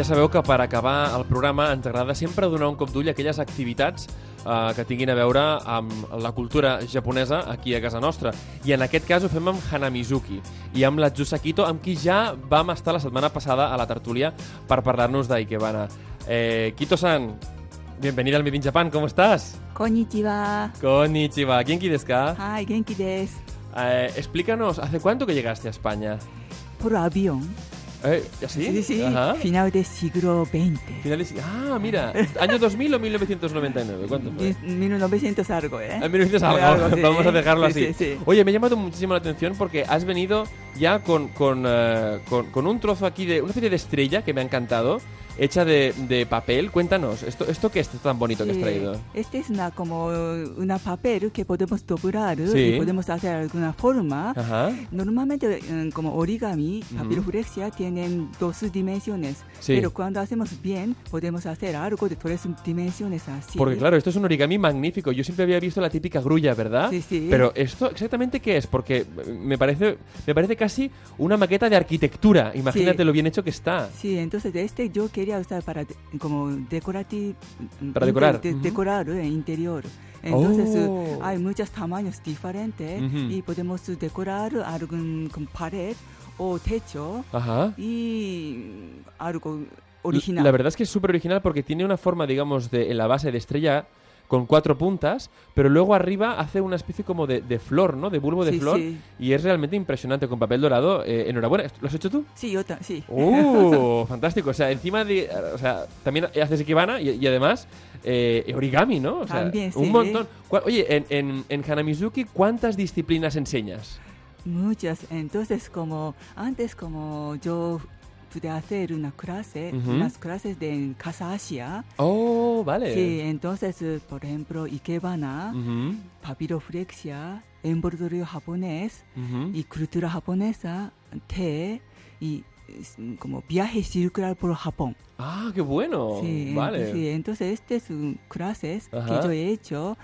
ja sabeu que per acabar el programa ens agrada sempre donar un cop d'ull a aquelles activitats eh, que tinguin a veure amb la cultura japonesa aquí a casa nostra. I en aquest cas ho fem amb Hanamizuki i amb la Jusakito, amb qui ja vam estar la setmana passada a la tertúlia per parlar-nos d'Ikebana. Eh, Kito-san, bienvenida al Made Japan, com estàs? Konnichiwa. Konnichiwa. Genki desu ka? Hai, genki desu. Eh, explícanos, ¿hace cuánto que llegaste a España? Por avión. Eh, ¿Así? Sí, sí, Ajá. final del siglo XX. Finales- Ah, mira, ¿año 2000 o 1999? ¿Cuánto fue? Mi- 1900 algo, ¿eh? Ah, 1900 algo. Algo, sí. Vamos a dejarlo Sí, así. sí, sí. Oye, me ha llamado muchísimo la atención porque has venido ya con, con, eh, con, con un trozo aquí de una especie de estrella que me ha encantado, hecha de, de papel. Cuéntanos, ¿esto, ¿esto qué es tan bonito que has Sí, traído? Este es una, como una papel que podemos doblar Sí. y podemos hacer alguna forma. Ajá. Normalmente, mm, como origami, papiroflexia, tienen dos dimensiones. Sí. Pero cuando hacemos bien, podemos hacer algo de tres dimensiones así. Porque claro, esto es un origami magnífico. Yo siempre había visto la típica grulla, ¿verdad? Sí, sí. Pero esto exactamente qué es, porque me parece me parece casi una maqueta de arquitectura. Imagínate Sí. lo bien hecho que está. Sí, entonces este yo quería usar para como decorativo. Para decorar. de- Ujú. decorar el interior. Entonces Oh. eh, hay muchos tamaños diferentes Ujú. y podemos decorar algún con pared o techo Ajá. y algo original. La verdad es que es súper original porque tiene una forma, digamos, de, en la base de estrella con cuatro puntas, pero luego arriba hace una especie como de, de flor, ¿no? De bulbo de Sí, flor. sí. Y es realmente impresionante con papel dorado. Eh, enhorabuena. ¿Lo has hecho tú? Sí, yo sí. ¡Uh! fantástico. O sea, encima de... O sea, también haces ikebana y, y además eh, origami, ¿no? O sea, También, un sí. montón. ¿Cuál- Oye, en, en, en Hanamizuki, ¿cuántas disciplinas enseñas? Muchas. Entonces, como antes, como yo pude hacer una clase, Ujú. unas clases de Casa Asia. Oh, vale. Sí, entonces, eh, por ejemplo, Ikebana, Ujú, papiroflexia, envoltorio japonés y cultura japonesa, té y como viaje circular por Japón. Ah, qué bueno. Sí, vale. sí, entonces estas son clases Ajá. que yo he hecho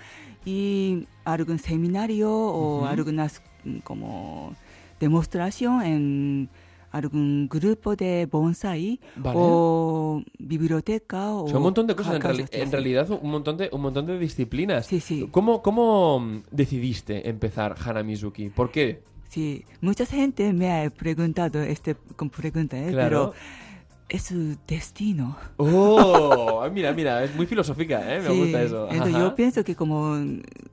y algún seminario o algunas como demostración en algún grupo de bonsai Vale. o biblioteca o O sea, un montón de cosas, en, reali- realidad un montón de, un montón de disciplinas. Sí, sí. ¿Cómo, ¿Cómo mm, decidiste empezar Hanamizuki? ¿Por qué? Sí, mucha gente me ha preguntado este con pregunta, ¿eh? Claro. pero es su destino. ¡Oh! Ah, mira, mira, es muy filosófica, ¿eh? Me Sí, gusta eso. entonces Ajá. yo pienso que como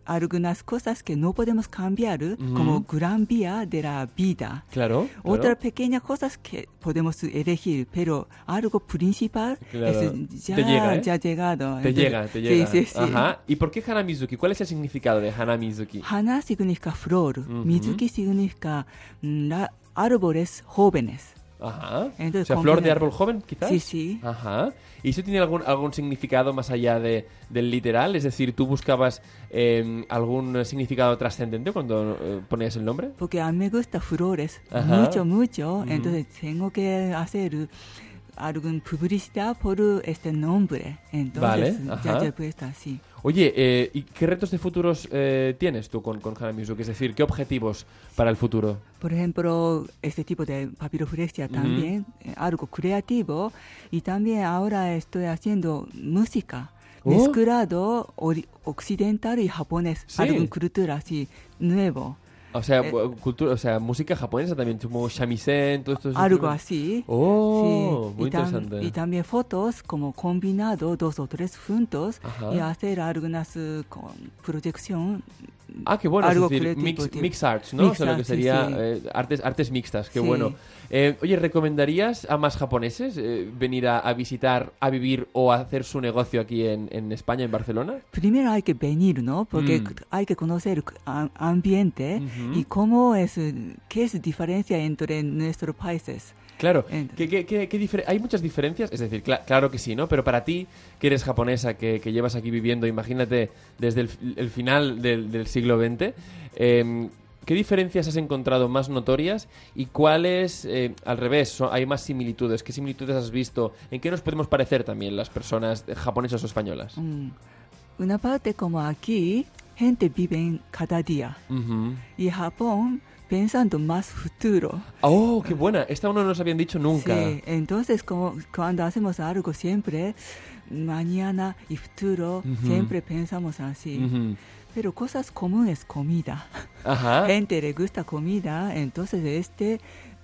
algunas cosas que no podemos cambiar, como gran vía de la vida. Claro. claro. Otras pequeñas cosas que podemos elegir, pero algo principal Claro. es ya, Te llega, ¿eh? ya llegado. Te Entonces, llega, te llega. Sí, sí, sí. Ajá. ¿Y por qué Hanamizuki? ¿Cuál es el significado de Hanamizuki? Hana significa flor, Ujú. Mizuki significa mm, la- árboles jóvenes. Ajá. Entonces, o sea, flor de árbol joven, quizás. Sí, sí. Ajá. ¿Y eso tiene algún, algún significado más allá de, del literal? Es decir, ¿tú buscabas eh, algún significado trascendente cuando eh, ponías el nombre? Porque a mí me gusta flores Ajá. mucho, mucho. Ujú. Entonces tengo que hacer alguna publicidad por este nombre. Entonces Vale, ya ya he puesto así. Oye, eh, ¿y qué retos de futuros eh, tienes tú con, con Hanamizuki? Es decir, ¿qué objetivos para el futuro? Por ejemplo, este tipo de papiroflexia también, eh, algo creativo. Y también ahora estoy haciendo música. Oh. Mezclado occidental y japonés. Sí. Alguna cultura así, nuevo. O sea, Eh, cultura, o sea, música japonesa también, como shamisen, todo esto. Algo así. Oh, Sí, muy y, tam- interesante. y también fotos como combinado dos o tres juntos Ajá. y hacer algunas eh, con proyección. Ah, qué bueno, algo es decir, mix, arts, ¿no? Mix o sea, lo que sería sí. eh, artes, artes mixtas, qué Sí. bueno. Eh, oye, ¿recomendarías a más japoneses venir a, a visitar, a vivir o a hacer su negocio aquí en, en España, en Barcelona? Primero hay que venir, ¿no? Porque Mm. hay que conocer el ambiente Y cómo es, qué es diferencia entre nuestros países. Claro, Ent- ¿qué, qué, qué- qué difer- hay muchas diferencias, es decir, cla- claro que sí, ¿no? Pero para ti, que eres japonesa, que, que llevas aquí viviendo, imagínate, desde el, fi- el final del, del siglo XX, eh, ¿qué diferencias has encontrado más notorias y cuáles, eh, al revés, son- hay más similitudes? ¿Qué similitudes has visto? ¿En qué nos podemos parecer también las personas eh, japonesas o españolas? Mm. Una parte como aquí, gente vive en cada día. Ujú. Y Japón pensando más futuro. Oh, qué buena. Esta uno no nos habían dicho nunca. Sí, entonces como cuando hacemos algo siempre, mañana y futuro, Ujú. siempre pensamos así. Ujú. Pero cosas comunes, comida. Ajá. Gente le gusta comida, entonces este,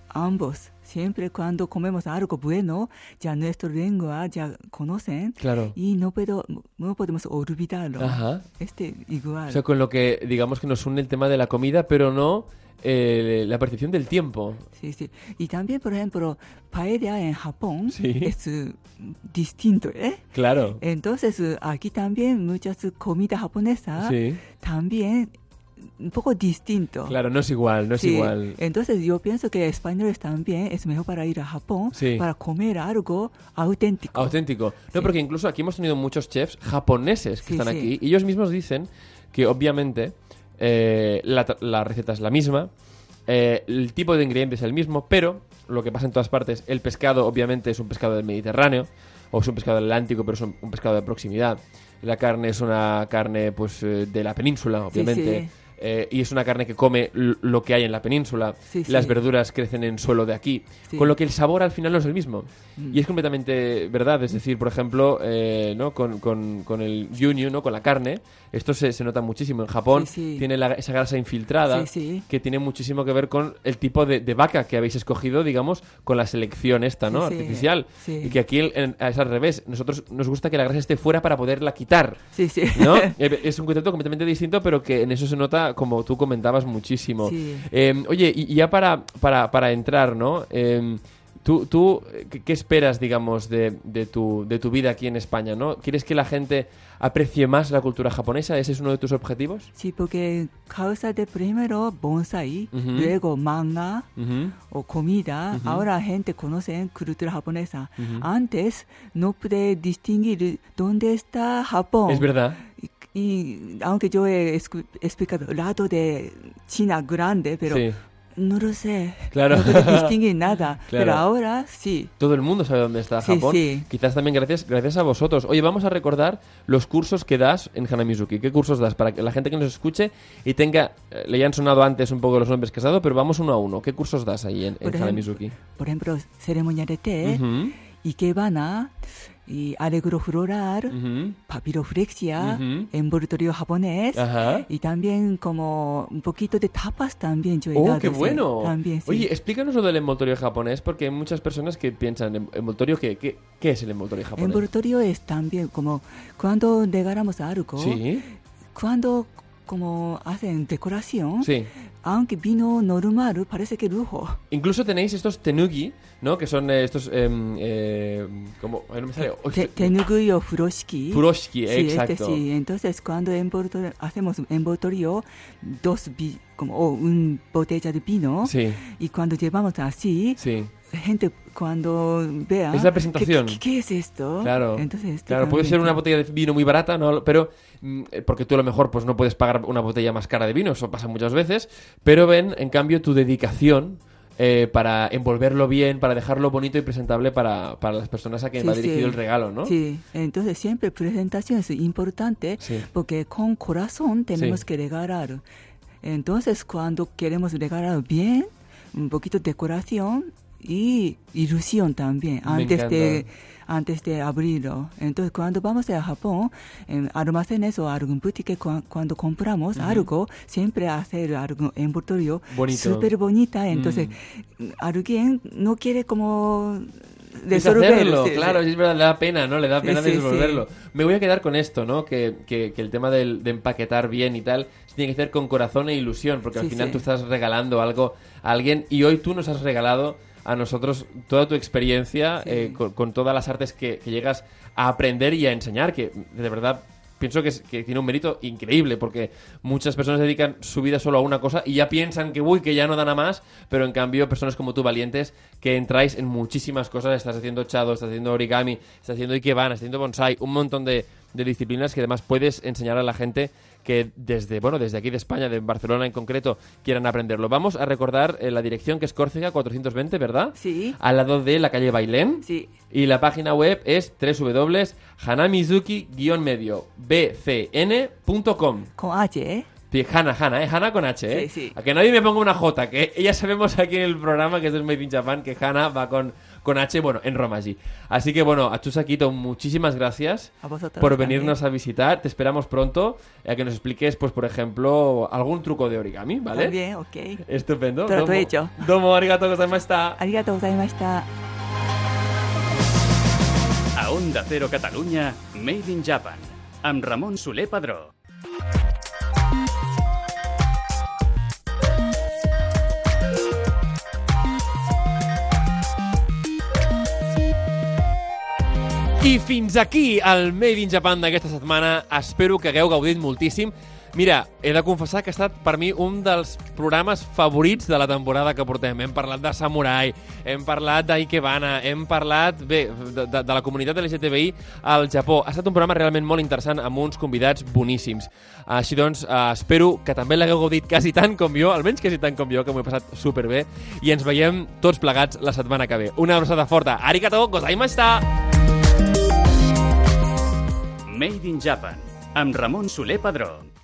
ambos, siempre cuando comemos algo bueno, ya nuestra lengua ya conocen Claro. y no, puedo, no podemos olvidarlo. Ajá. Este igual. O sea, con lo que digamos que nos une el tema de la comida, pero no eh, la percepción del tiempo. Sí, sí. Y también, por ejemplo, paella en Japón Sí. es eh, distinto, ¿eh? Claro. Entonces, eh, aquí también muchas comidas japonesas Sí. también un poco distinto. Claro, no es igual, no es Sí, igual. Entonces yo pienso que españoles también es mejor para ir a Japón Sí. para comer algo auténtico. Auténtico. No, Sí. porque incluso aquí hemos tenido muchos chefs japoneses que Sí, están sí. aquí y ellos mismos dicen que obviamente eh, la, la receta es la misma, eh, el tipo de ingredientes es el mismo, pero lo que pasa en todas partes, el pescado obviamente es un pescado del Mediterráneo o es un pescado del Atlántico, pero es un, un pescado de proximidad. La carne es una carne pues eh, de la península, obviamente. sí. Eh, y es una carne que come lo que hay en la península. Sí, Las sí. verduras crecen en suelo de aquí. Sí. Con lo que el sabor al final no es el mismo. Mm. Y es completamente verdad. Es decir, por ejemplo, eh, ¿no? con, con- con el yunyu, ¿no? con la carne, esto se, se nota muchísimo. En Japón Sí, sí. tiene la- esa grasa infiltrada Sí, que tiene muchísimo que ver con el tipo de, de vaca que habéis escogido, digamos, con la selección esta, ¿no? Artificial. Sí. Y que aquí el- es al revés. Nosotros nos gusta que la grasa esté fuera para poderla quitar. Sí, sí. ¿No? Eh, es un concepto completamente distinto, pero que en eso se nota, como tú comentabas, muchísimo. Eh, oye, y, y ya para, para, para entrar, ¿no? Eh, ¿Tú, tú ¿qué, esperas, digamos, de, de, tu, de tu vida aquí en España, no? ¿Quieres que la gente aprecie más la cultura japonesa? ¿Ese es uno de tus objetivos? Sí, porque causa de primero bonsai, Ujú. luego manga Ujú. o comida. Ujú. Ahora la gente conoce cultura japonesa. Antes no pude distinguir dónde está Japón. Es verdad. Y, aunque yo he explicado lado de China grande, pero Sí. No lo sé. Claro. No pude distinguir nada. Claro. Pero ahora sí. Todo el mundo sabe dónde está Japón. sí. Quizás también gracias, gracias a vosotros. Oye, vamos a recordar los cursos que das en Hanamizuki. ¿Qué cursos das? Para que la gente que nos escuche y tenga... eh, le hayan sonado antes un poco los nombres que has dado, pero vamos uno a uno. ¿Qué cursos das ahí en, en Por ejemplo, Hanamizuki? Por ejemplo, ceremonia de té, Ujú, ikebana, y alegro floral, ujú, papiroflexia, Ujú. envoltorio japonés. Y también como un poquito de tapas también yo he ¡Oh, dado, qué sí. bueno! También, sí. Oye, explícanos lo del envoltorio japonés, porque hay muchas personas que piensan, ¿en- ¿envoltorio qué? ¿Qué, qué es el envoltorio japonés? envoltorio es también como cuando regalamos algo, Sí, cuando como hacen decoración, sí. aunque vino normal, parece que lujo. Incluso tenéis estos tenugi, ¿no? Que son eh, estos... em, eh, como... ay, no me sale. Te- tenugui o furoshiki. Furoshiki, Sí, exacto. este sí. Entonces, cuando envoltorio, hacemos envoltorio, dos vi- como o un botella de vino, Sí, y cuando llevamos así, sí. Gente cuando vea... Es la ¿qué- presentación. ¿Qué, qué es esto? Claro, Entonces, claro puede ser una sí. botella de vino muy barata, ¿no? pero mm, eh, porque tú a lo mejor pues no puedes pagar una botella más cara de vino, eso pasa muchas veces, pero ven, en cambio, tu dedicación eh, para envolverlo bien, para dejarlo bonito y presentable para, para las personas a quien Sí, va sí. dirigido el regalo, ¿no? Sí, entonces siempre presentación es importante Sí. porque con corazón tenemos Sí. que regalar. Entonces, cuando queremos regalar bien, un poquito de decoración y ilusión también antes de antes de abrirlo. Entonces, cuando vamos a Japón, en almacenes o algún boutique, cua- cuando compramos algo, siempre hacer algo envoltorio súper bonita. Entonces, alguien no quiere como Deshacerlo, sí, sí. claro, es verdad, le da pena, ¿no? Le da Sí, pena sí. Me voy a quedar con esto, ¿no? Que, que- que el tema del- de empaquetar bien y tal se tiene que hacer con corazón e ilusión, porque al Sí, final sí. tú estás regalando algo a alguien y hoy tú nos has regalado a nosotros toda tu experiencia Sí. eh, con, con todas las artes que, que llegas a aprender y a enseñar, que de verdad pienso que, es- que tiene un mérito increíble, porque muchas personas dedican su vida solo a una cosa y ya piensan que, uy, que ya no dan a más, pero en cambio personas como tú, valientes, que entráis en muchísimas cosas, estás haciendo chado, estás haciendo origami, estás haciendo ikebana, estás haciendo bonsai, un montón de, de disciplinas que además puedes enseñar a la gente que desde, bueno, desde aquí de España, de Barcelona en concreto, quieran aprenderlo. Vamos a recordar eh, la dirección que es Córcega 420, ¿verdad? Sí. Al lado de la calle Bailén. Sí. Y la página web es www.hanamizuki-medio bcn.com. Con H, ¿eh? Sí, Hana, Hana, ¿eh? Hana con H, ¿eh? Sí, sí. A que nadie me ponga una J, que ya sabemos aquí en el programa que es del Made in Japan que Hana va con, con H, bueno, en Roma allí. Así que bueno, Achusa Quito, muchísimas gracias a vosotros, por venirnos también. a visitar. Te esperamos pronto eh, a que nos expliques, pues por ejemplo, algún truco de origami, ¿vale? Muy bien, ok. Estupendo. Pero domo, he hecho. Domo, arigato gozaimashita. Arigato gozaimashita. A Onda Cero Catalunya, Made in Japan, amb Ramon Soler Padró. I fins aquí el Made in Japan d'aquesta setmana. Espero que hagueu gaudit moltíssim. Mira, he de confessar que ha estat per mi un dels programes favorits de la temporada que portem. Hem parlat de Samurai, hem parlat d'Ikebana, hem parlat, bé, de, de, de la comunitat LGTBI al Japó. Ha estat un programa realment molt interessant amb uns convidats boníssims. Així doncs, eh, espero que també l'hagueu gaudit quasi tant com jo, almenys quasi tant com jo, que m'ho he passat superbé, i ens veiem tots plegats la setmana que ve. Una abraçada forta. Arigato gozaimashita! Made in Japan, amb Ramon Soler Padró.